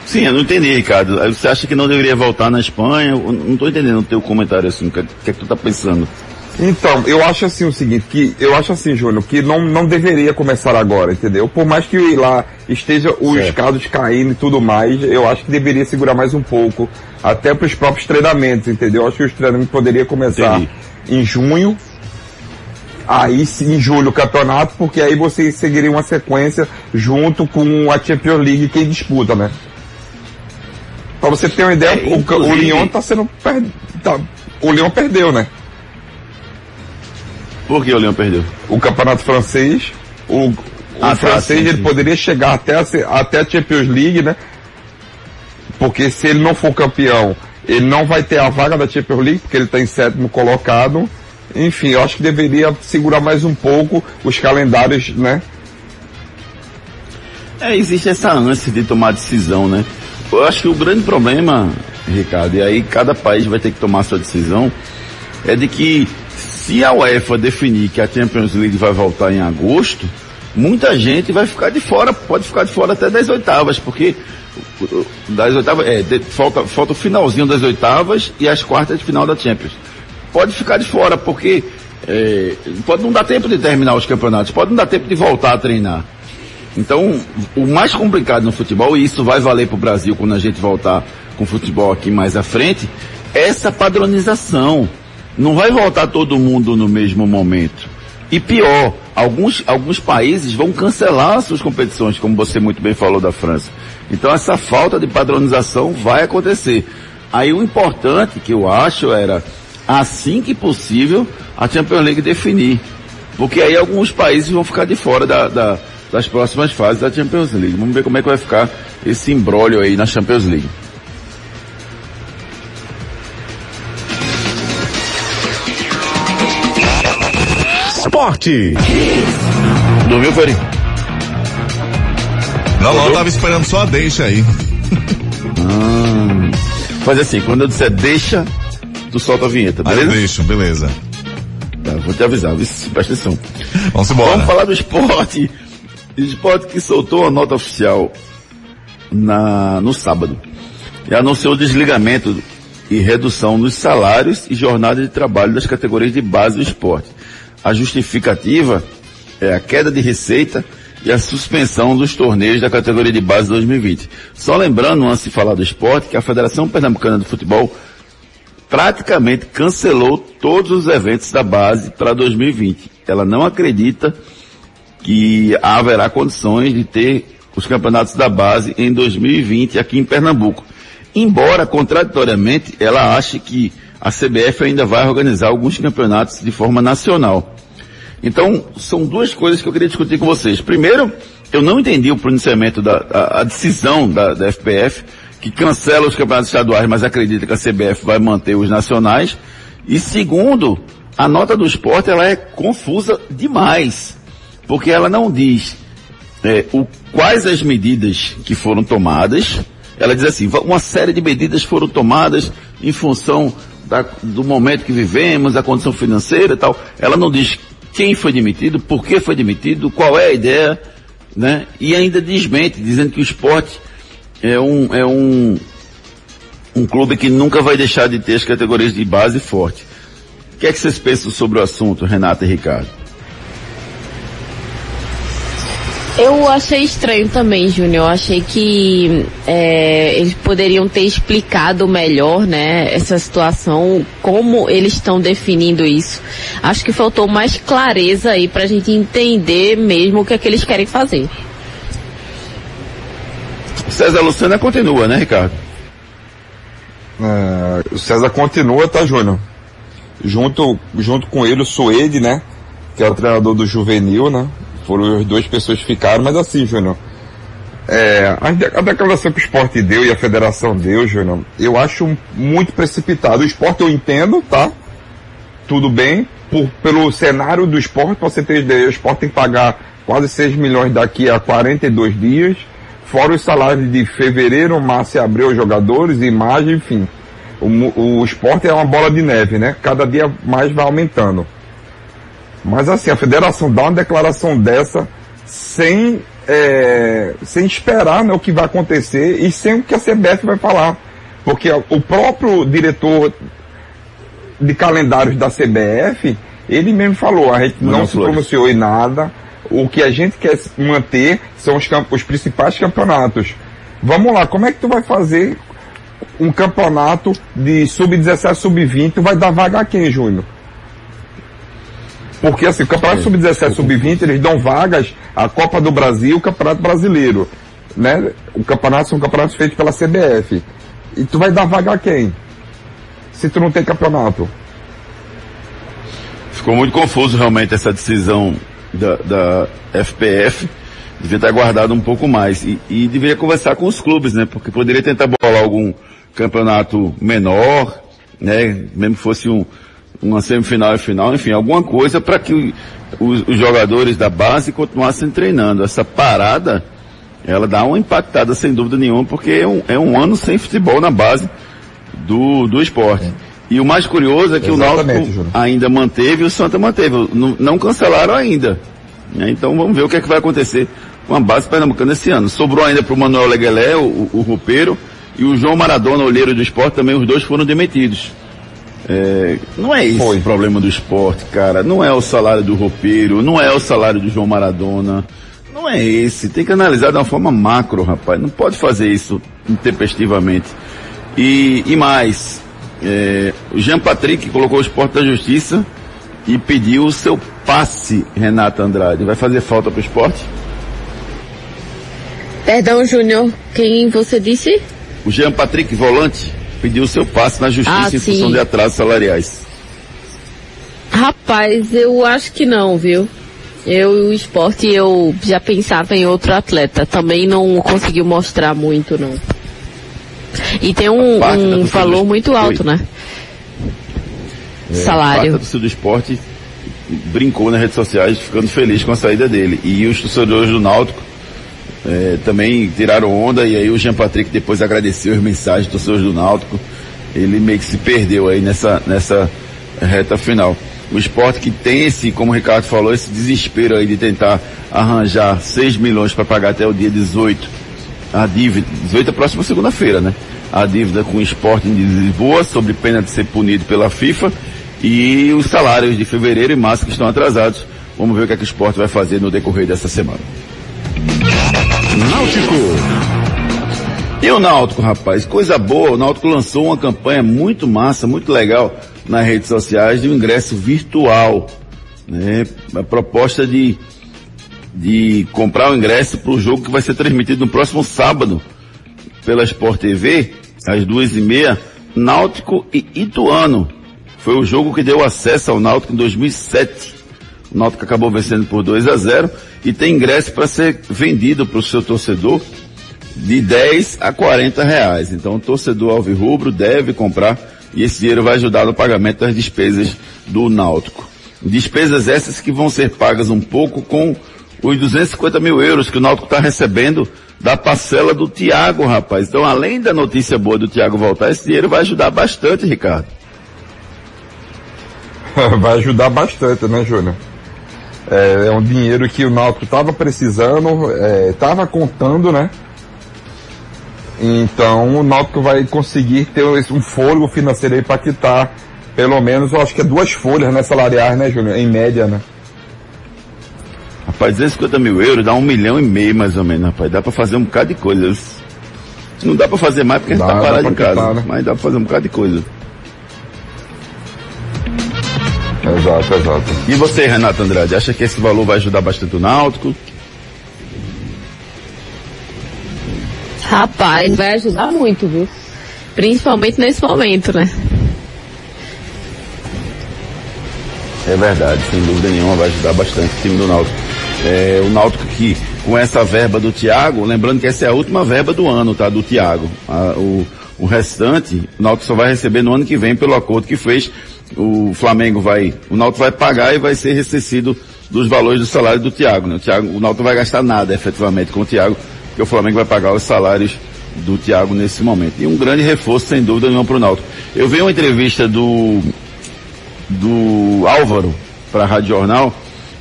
Sim, eu não entendi, Ricardo. Você acha que não deveria voltar na Espanha? Eu não estou entendendo o teu comentário assim. O que é que tu tá pensando? Então, eu acho assim o seguinte, que eu acho assim, Júnior, que não, não deveria começar agora, entendeu? Por mais que lá esteja os Certo. casos caindo e tudo mais, eu acho que deveria segurar mais um pouco, até para os próprios treinamentos, entendeu? Eu acho que os treinamentos poderiam começar Entendi. em junho, aí sim, em julho o campeonato, porque aí você seguiria uma sequência junto com a Champions League quem disputa, né? Pra você ter uma ideia, É, o, o Lyon tá sendo per... tá, o Lyon perdeu, né? Por que o Leão perdeu? o campeonato francês. O, o Ah, tá, francês sim, ele sim. poderia chegar até a, até a Champions League, né? Porque se ele não for campeão, ele não vai ter a vaga da Champions League, porque ele está em sétimo colocado. Enfim, eu acho que deveria segurar mais um pouco os calendários, né? É, existe essa ânsia de tomar decisão, né? Eu acho que o grande problema, Ricardo, e aí cada país vai ter que tomar sua decisão, é de que se a UEFA definir que a Champions League vai voltar em agosto, muita gente vai ficar de fora, pode ficar de fora até das oitavas, porque das oitavas, é, de- falta, falta o finalzinho das oitavas e as quartas de final da Champions. Pode ficar de fora, porque é, pode não dar tempo de terminar os campeonatos, pode não dar tempo de voltar a treinar. Então, o mais complicado no futebol, e isso vai valer para o Brasil quando a gente voltar com o futebol aqui mais à frente, é essa padronização. Não vai voltar todo mundo no mesmo momento. E pior, alguns, alguns países vão cancelar suas competições, como você muito bem falou da França. Então essa falta de padronização vai acontecer. Aí o importante que eu acho era, assim que possível, a Champions League definir. Porque aí alguns países vão ficar de fora da, da- das próximas fases da Champions League. Vamos ver como é que vai ficar esse imbróglio aí na Champions League. Esporte. Dormiu, Feri? Não, não, eu tava esperando só a deixa aí. Faz assim, quando eu disser deixa, tu solta a vinheta, Aí eu beleza? deixo, beleza. Tá, vou te avisar, presta atenção. Vamos embora. Vamos falar do esporte. Esporte que soltou uma nota oficial na, no sábado. E anunciou o desligamento e redução nos salários e jornada de trabalho das categorias de base do esporte. A justificativa é a queda de receita e a suspensão dos torneios da categoria de base 2020. Só lembrando, antes de falar do esporte, que a Federação Pernambucana de Futebol praticamente cancelou todos os eventos da base para 2020. Ela não acredita que haverá condições de ter os campeonatos da base em 2020 aqui em Pernambuco. Embora, contraditoriamente, ela ache que a CBF ainda vai organizar alguns campeonatos de forma nacional. Então, são duas coisas que eu queria discutir com vocês. Primeiro, eu não entendi o pronunciamento da a, a decisão da, da FPF, que cancela os campeonatos estaduais, mas acredita que a CBF vai manter os nacionais. E segundo, a nota do esporte ela é confusa demais, porque ela não diz é, o, quais as medidas que foram tomadas. Ela diz assim, uma série de medidas foram tomadas em função da- do momento que vivemos, da condição financeira e tal. Ela não diz quem foi demitido, por que foi demitido, qual é a ideia, né? E ainda desmente, dizendo que o esporte é um, é um, um clube que nunca vai deixar de ter as categorias de base forte. O que é que vocês pensam sobre o assunto, Renata e Ricardo? Eu achei estranho também, Júnior. Eu achei que é, eles poderiam ter explicado melhor, né, essa situação, como eles estão definindo isso. Acho que faltou mais clareza aí pra gente entender mesmo o que é que eles querem fazer. César Lucena continua, né, Ricardo? É, o César continua, tá, Júnior? Junto, junto com ele o Suede, né? Que é o treinador do juvenil, né? Foram as duas pessoas que ficaram, mas assim, Júnior. É, a, de- a declaração que o esporte deu e a federação deu, Júnior, eu acho muito precipitado. O esporte eu entendo, tá? Tudo bem. Por, pelo cenário do esporte, pra você ter ideia, o esporte tem que pagar quase 6 milhões daqui a 42 dias. Fora os salários de fevereiro, março e abril aos jogadores, imagem, enfim. O, o esporte é uma bola de neve, né? Cada dia mais vai aumentando. Mas assim, a federação dá uma declaração dessa sem é, sem esperar né, o que vai acontecer e sem o que a CBF vai falar. Porque o próprio diretor de calendários da CBF, ele mesmo falou, a gente não, se pronunciou em nada, o que a gente quer manter são os, os principais campeonatos. Vamos lá, como é que tu vai fazer um campeonato de sub-17, sub-20, vai dar vaga a quem, Júnior? Porque assim, o campeonato sub-17, sub-20, eles dão vagas à Copa do Brasil e o Campeonato Brasileiro. Né? O campeonato são campeonatos feitos pela CBF. E tu vai dar vaga a quem? Se tu não tem campeonato. Ficou muito confuso realmente essa decisão da, da FPF. Devia estar guardado um pouco mais. E, e deveria conversar com os clubes, né? Porque poderia tentar bolar algum campeonato menor, né? Mesmo que fosse um, uma semifinal e final, enfim, alguma coisa para que os, os, jogadores da base continuassem treinando. Essa parada, ela dá uma impactada sem dúvida nenhuma, porque é um, é um ano sem futebol na base do, do esporte. E o mais curioso é que Exatamente, o Náutico Júlio. ainda manteve e o Santa manteve. Não, não cancelaram ainda. Né? Então vamos ver o que é que vai acontecer com a base pernambucana esse ano. Sobrou ainda para o Manuel Leguelé, o, o roupeiro, e o João Maradona, olheiro do esporte, também os dois foram demitidos. É, não é esse Foi. o problema do esporte, cara. Não é o salário do roupeiro, não é o salário do João Maradona. Não é esse. Tem que analisar de uma forma macro, rapaz. Não pode fazer isso intempestivamente. E, e mais, é, o Jean Patrick colocou o esporte da justiça e pediu o seu passe, Renata Andrade. Vai fazer falta para o esporte? Perdão, Júnior, quem você disse? O Jean Patrick, volante pediu seu passe na justiça ah, em função de atrasos salariais. Rapaz, eu acho que não, viu? Eu e o esporte eu já pensava em outro atleta. Também não conseguiu mostrar muito, não. E tem um, um valor do... muito alto, Oi. né? É, Salário. Parte do esporte brincou nas redes sociais ficando feliz com a saída dele. E os torcedores do Náutico é, também tiraram onda e aí o Jean Patrick depois agradeceu as mensagens dos torcedores do Náutico. Ele meio que se perdeu aí nessa, nessa reta final. O esporte que tem esse, como o Ricardo falou, esse desespero aí de tentar arranjar 6 milhões para pagar até o dia 18. A dívida, 18 é próxima segunda-feira, né? A dívida com o esporte em Lisboa, sob pena de ser punido pela FIFA, e os salários de fevereiro e março que estão atrasados. Vamos ver o que, é que o esporte vai fazer no decorrer dessa semana. Náutico. E o Náutico, rapaz, coisa boa, o Náutico lançou uma campanha muito massa, muito legal nas redes sociais de um ingresso virtual. Né? A proposta de, de comprar o ingresso para o jogo que vai ser transmitido no próximo sábado pela Sport TV, às duas e meia, Náutico e Ituano. Foi o jogo que deu acesso ao Náutico em 2007. Náutico acabou vencendo por 2 a 0 e tem ingresso para ser vendido para o seu torcedor de 10 a 40 reais. Então o torcedor alvirrubro deve comprar e esse dinheiro vai ajudar no pagamento das despesas do Náutico. Despesas essas que vão ser pagas um pouco com os 250 mil euros que o Náutico está recebendo da parcela do Tiago, rapaz. Então, além da notícia boa do Tiago voltar, esse dinheiro vai ajudar bastante, Ricardo. vai ajudar bastante, né, Júnior? É, é um dinheiro que o Náutico estava precisando, estava é, contando, né? Então o Náutico vai conseguir ter um fôlego financeiro aí para quitar pelo menos, eu acho que é duas folhas né, salariais, né, Júnior? Em média, né? Rapaz, 250 mil euros dá um milhão e meio mais ou menos, rapaz. Dá para fazer um bocado de coisa. Não dá para fazer mais porque dá, a gente tá parado em casa. Quitar, né? Mas dá para fazer um bocado de coisa. Exato, exato. E você, Renato Andrade, acha que esse valor vai ajudar bastante o Náutico? Rapaz, vai ajudar muito, viu? Principalmente nesse momento, né? É verdade, sem dúvida nenhuma vai ajudar bastante o time do Náutico. É, o Náutico que, com essa verba do Thiago, lembrando que essa é a última verba do ano, tá? Do Thiago. A, o, o restante, o Náutico só vai receber no ano que vem pelo acordo que fez o Flamengo vai, o Náutico vai pagar e vai ser ressarcido dos valores do salário do Thiago, né? O, Thiago, o Náutico vai gastar nada efetivamente com o Thiago, porque o Flamengo vai pagar os salários do Thiago nesse momento. E um grande reforço, sem dúvida nenhuma, para o Náutico. Eu vi uma entrevista do, do Álvaro para a Rádio Jornal,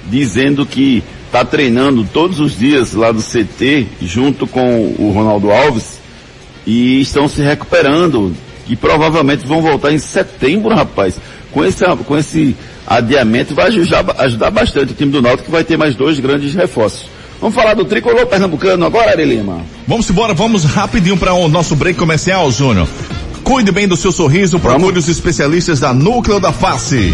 dizendo que tá treinando todos os dias lá do CT, junto com o Ronaldo Alves, e estão se recuperando. E provavelmente vão voltar em setembro, rapaz. Com esse, com esse adiamento vai ajudar, ajudar bastante o time do Náutico, que vai ter mais dois grandes reforços. Vamos falar do tricolor pernambucano agora, Ari Lima. Vamos embora, vamos rapidinho para o nosso break comercial, Júnior. Cuide bem do seu sorriso, procure os especialistas da Núcleo da Face.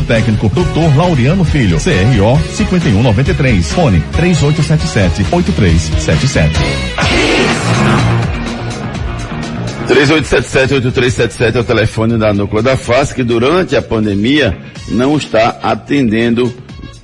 técnico, Dr. Laureano Filho, CRO 5193, fone 3877-8377. 3877-8377 é o telefone da Núcleo da Face, que durante a pandemia não está atendendo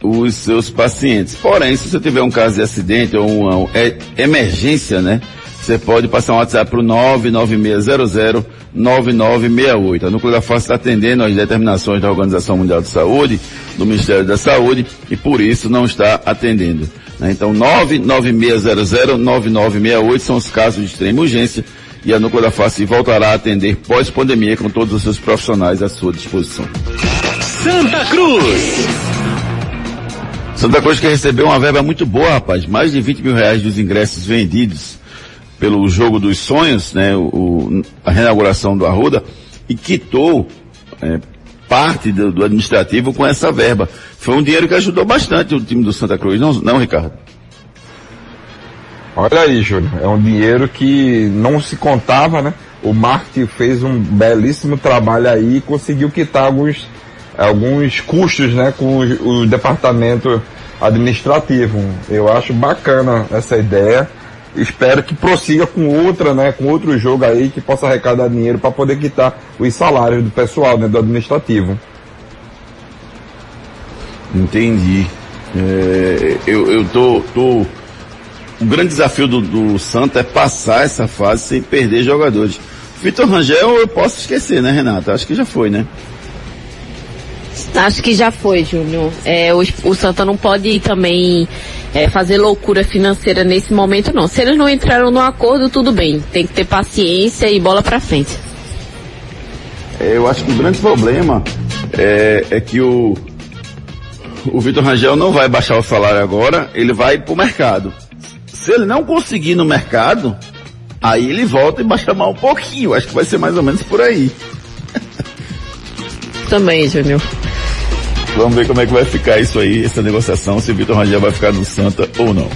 os seus pacientes. Porém, se você tiver um caso de acidente ou uma é, emergência, né? Você pode passar um WhatsApp para o 99600 9968. A Núcleo da Face está atendendo às determinações da Organização Mundial de Saúde, do Ministério da Saúde, e por isso não está atendendo. Né? Então, 99600 9968 são os casos de extrema urgência e a Núcleo da Face voltará a atender pós-pandemia com todos os seus profissionais à sua disposição. Santa Cruz. Santa Cruz que recebeu uma verba muito boa, rapaz. Mais de 20 mil reais dos ingressos vendidos pelo jogo dos sonhos, né, o, a reinauguração do Arruda, e quitou é, parte do, do, administrativo com essa verba. Foi um dinheiro que ajudou bastante o time do Santa Cruz, não, não Ricardo? Olha aí, Júnior, é um dinheiro que não se contava, né? O marketing fez um belíssimo trabalho aí e conseguiu quitar alguns, alguns custos, né, com o, o departamento administrativo. Eu acho bacana essa ideia espero que prossiga com outra, né, com outro jogo aí que possa arrecadar dinheiro para poder quitar os salários do pessoal, né, do administrativo. Entendi. É, eu, eu tô, tô, o grande desafio do, do Santa é passar essa fase sem perder jogadores. Vitor Rangel eu posso esquecer, né, Renata? Acho que já foi, né? Acho que já foi, Júnior. É, o, o Santa não pode também é, fazer loucura financeira nesse momento, não. Se eles não entraram no acordo, tudo bem. Tem que ter paciência e bola pra frente. É, eu acho que o grande problema é, é que o, o Vitor Rangel não vai baixar o salário agora, ele vai pro mercado. Se ele não conseguir no mercado, aí ele volta e baixa mal um pouquinho. Acho que vai ser mais ou menos por aí. Também, Júnior. Vamos ver como é que vai ficar isso aí, essa negociação, se Vitor Rangel vai ficar no Santa ou não.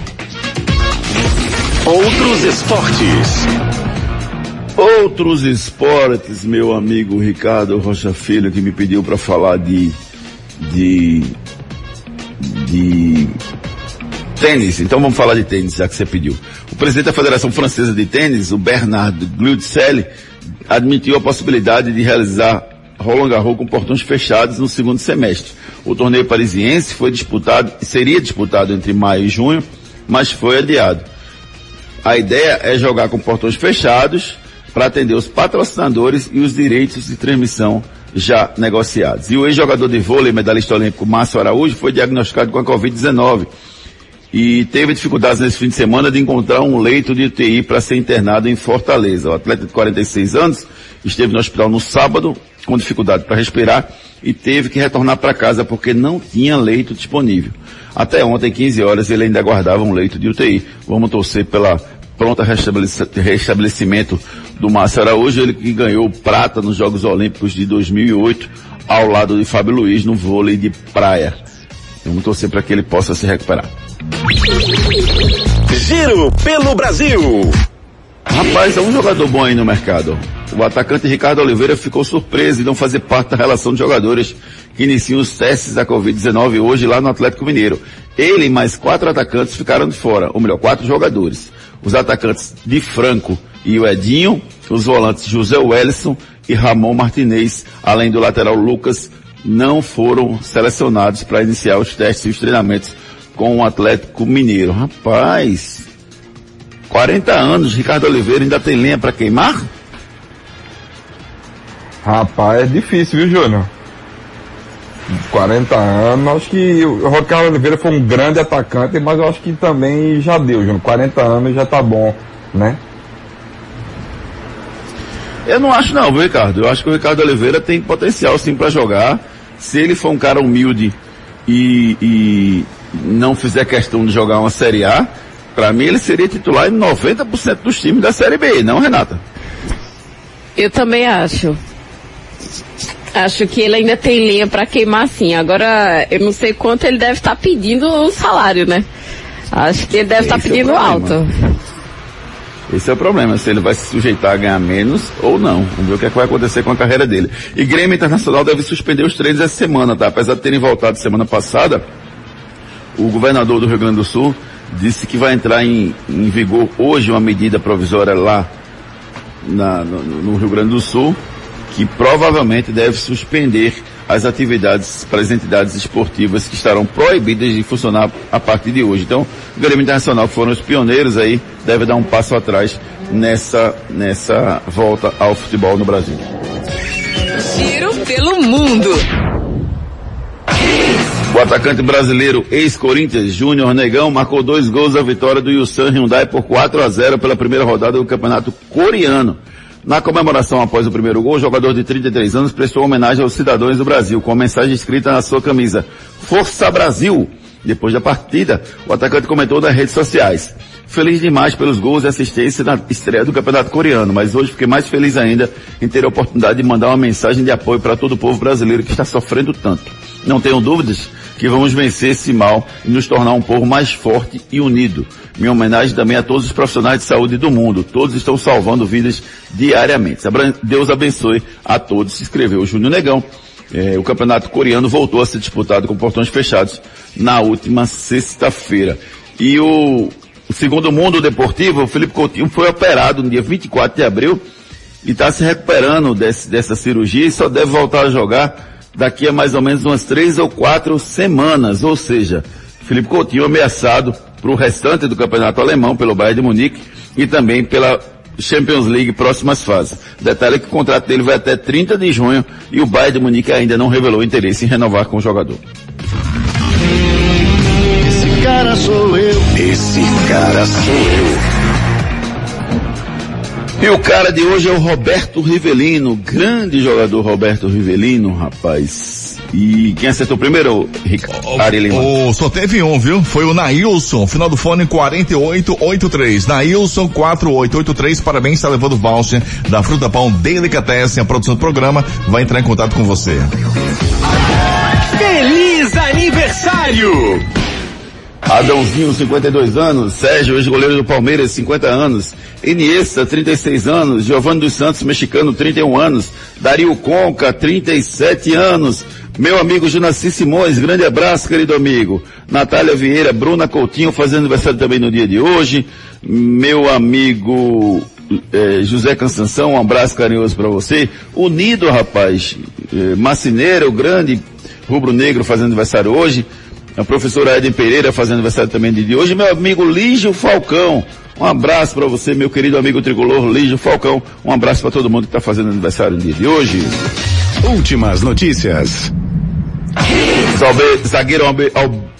Outros esportes. Outros esportes, meu amigo Ricardo Rocha Filho, que me pediu para falar de, de, de tênis. Então vamos falar de tênis, já que você pediu. O presidente da Federação Francesa de Tênis, o Bernard Glutzelli, admitiu a possibilidade de realizar Roland Garros com portões fechados no segundo semestre. O torneio parisiense foi disputado, seria disputado entre maio e junho, mas foi adiado. A ideia é jogar com portões fechados para atender os patrocinadores e os direitos de transmissão já negociados. E o ex-jogador de vôlei, medalhista olímpico Márcio Araújo, foi diagnosticado com a Covid-19 e teve dificuldades nesse fim de semana de encontrar um leito de UTI para ser internado em Fortaleza. O atleta de 46 anos esteve no hospital no sábado com dificuldade para respirar e teve que retornar para casa porque não tinha leito disponível. Até ontem, 15 horas, ele ainda aguardava um leito de UTI. Vamos torcer pela pronta restabelecimento do Márcio Araújo, ele que ganhou prata nos Jogos Olímpicos de 2008 ao lado de Fábio Luiz no vôlei de praia. Vamos torcer para que ele possa se recuperar. Giro pelo Brasil. Rapaz, é um jogador bom aí no mercado. O atacante Ricardo Oliveira ficou surpreso em não fazer parte da relação de jogadores que iniciam os testes da Covid-19 hoje lá no Atlético Mineiro. Ele e mais quatro atacantes ficaram de fora, ou melhor, quatro jogadores. Os atacantes de Franco e o Edinho, os volantes José Wellison e Ramon Martinez, além do lateral Lucas, não foram selecionados para iniciar os testes e os treinamentos com o Atlético Mineiro. Rapaz, 40 anos, Ricardo Oliveira ainda tem lenha para queimar? Rapaz, é difícil, viu, Júnior? 40 anos, acho que o Ricardo Oliveira foi um grande atacante, mas eu acho que também já deu, Júnior. 40 anos já tá bom, né? Eu não acho não, viu, Ricardo? Eu acho que o Ricardo Oliveira tem potencial sim para jogar. Se ele for um cara humilde e, e não fizer questão de jogar uma Série A, para mim ele seria titular em 90% dos times da Série B, não, Renata? Eu também acho. Acho que ele ainda tem linha para queimar sim. Agora, eu não sei quanto ele deve estar tá pedindo o salário, né? Acho que ele deve estar tá pedindo é alto. Esse é o problema, se ele vai se sujeitar a ganhar menos ou não. Vamos ver o que, é que vai acontecer com a carreira dele. E Grêmio Internacional deve suspender os treinos essa semana, tá? Apesar de terem voltado semana passada, o governador do Rio Grande do Sul disse que vai entrar em, em vigor hoje uma medida provisória lá na, no, no Rio Grande do Sul, que provavelmente deve suspender as atividades para as entidades esportivas que estarão proibidas de funcionar a partir de hoje. Então, o Grêmio Internacional, foram os pioneiros aí, deve dar um passo atrás nessa, nessa volta ao futebol no Brasil. Giro pelo mundo. O atacante brasileiro, ex-Corinthians, Júnior Negão, marcou dois gols da vitória do Yusan Hyundai por 4 a 0 pela primeira rodada do campeonato coreano. Na comemoração após o primeiro gol, o jogador de 33 anos prestou homenagem aos cidadãos do Brasil, com a mensagem escrita na sua camisa, Força Brasil! Depois da partida, o atacante comentou nas redes sociais. Feliz demais pelos gols e assistência na estreia do Campeonato Coreano, mas hoje fiquei mais feliz ainda em ter a oportunidade de mandar uma mensagem de apoio para todo o povo brasileiro que está sofrendo tanto. Não tenho dúvidas que vamos vencer esse mal e nos tornar um povo mais forte e unido. Minha homenagem também a todos os profissionais de saúde do mundo. Todos estão salvando vidas diariamente. Deus abençoe a todos. Se escreveu o Júnior Negão. É, o campeonato coreano voltou a ser disputado com portões fechados na última sexta-feira. E o, o segundo mundo deportivo, o Felipe Coutinho foi operado no dia 24 de abril e está se recuperando desse, dessa cirurgia e só deve voltar a jogar daqui a mais ou menos umas três ou quatro semanas. Ou seja, Felipe Coutinho ameaçado para o restante do campeonato alemão pelo Bayern de Munique e também pela Champions League próximas fases. Detalhe que o contrato dele vai até 30 de junho e o Bayern de Munique ainda não revelou interesse em renovar com o jogador. Esse cara sou eu. Esse cara sou eu. E o cara de hoje é o Roberto Rivelino, grande jogador Roberto Rivelino, rapaz. E quem acertou primeiro, Ricardo Lima? Oh, só teve um, viu? Foi o Nailson, final do fone 4883. Nailson 4883, parabéns, está levando o voucher da Fruta Pão Delicatessen, a produção do programa, vai entrar em contato com você. Feliz aniversário! Adãozinho, 52 anos. Sérgio, ex-goleiro do Palmeiras, 50 anos. Iniesta, 36 anos. Giovanni dos Santos, mexicano, 31 anos. Dario Conca, 37 anos. Meu amigo Junaci Simões, grande abraço, querido amigo. Natália Vieira, Bruna Coutinho, fazendo aniversário também no dia de hoje. Meu amigo eh, José Cansanção, um abraço carinhoso para você. Unido, rapaz. Eh, Macineiro, grande rubro-negro, fazendo aniversário hoje. A professora Eden Pereira fazendo aniversário também de hoje. Meu amigo Lígio Falcão. Um abraço para você, meu querido amigo tricolor Lígio Falcão. Um abraço para todo mundo que está fazendo aniversário no dia de hoje. Últimas notícias. Zagueiro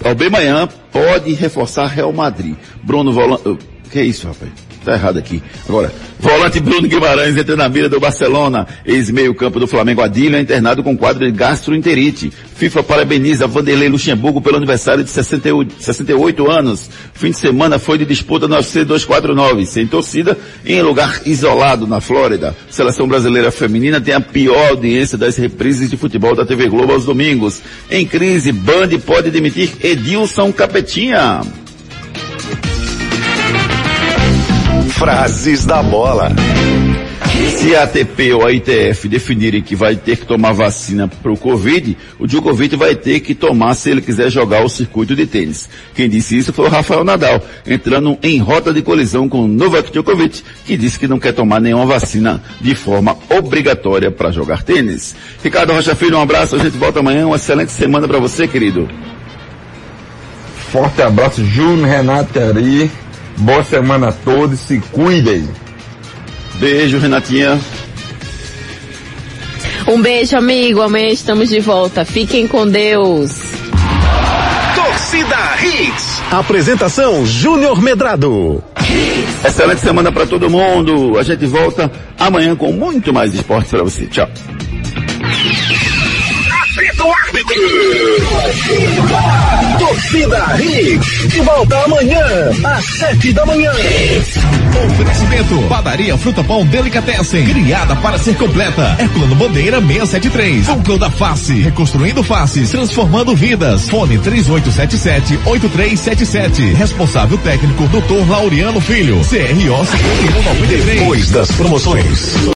Albemanhã pode reforçar Real Madrid. Bruno Volante. Que é isso, rapaz? Tá errado aqui. Agora, volante Bruno Guimarães entra na mira do Barcelona. Ex-meio campo do Flamengo Adílio é internado com quadro de gastroenterite. FIFA parabeniza Vanderlei Luxemburgo pelo aniversário de 68, 68 anos. Fim de semana foi de disputa no UFC 249, sem torcida, em lugar isolado na Flórida. Seleção brasileira feminina tem a pior audiência das reprises de futebol da TV Globo aos domingos. Em crise, Band pode demitir Edilson Capetinha. Frases da bola. Se a ATP ou a ITF definirem que vai ter que tomar vacina para o Covid, o Djokovic vai ter que tomar se ele quiser jogar o circuito de tênis. Quem disse isso foi o Rafael Nadal, entrando em rota de colisão com Novak Djokovic, que disse que não quer tomar nenhuma vacina de forma obrigatória para jogar tênis. Ricardo Rocha Filho, um abraço, a gente volta amanhã, uma excelente semana para você, querido. Forte abraço, Júnior, Renato Ari. Boa semana a todos, se cuidem. Beijo, Renatinha. Um beijo, amigo. Amanhã estamos de volta. Fiquem com Deus. Torcida Hits. Apresentação Júnior Medrado. Excelente semana para todo mundo. A gente volta amanhã com muito mais esporte para você. Tchau. Torcida Hits. De volta amanhã, às sete da manhã. Oferecimento. Padaria Fruta Pão Delicatessen. Criada para ser completa. Herculano Bandeira 673. Núcleo da Face. Reconstruindo faces. Transformando vidas. Fone 3877-8377. Responsável técnico Dr. Laureano Filho. CRO 5193. Depois das promoções.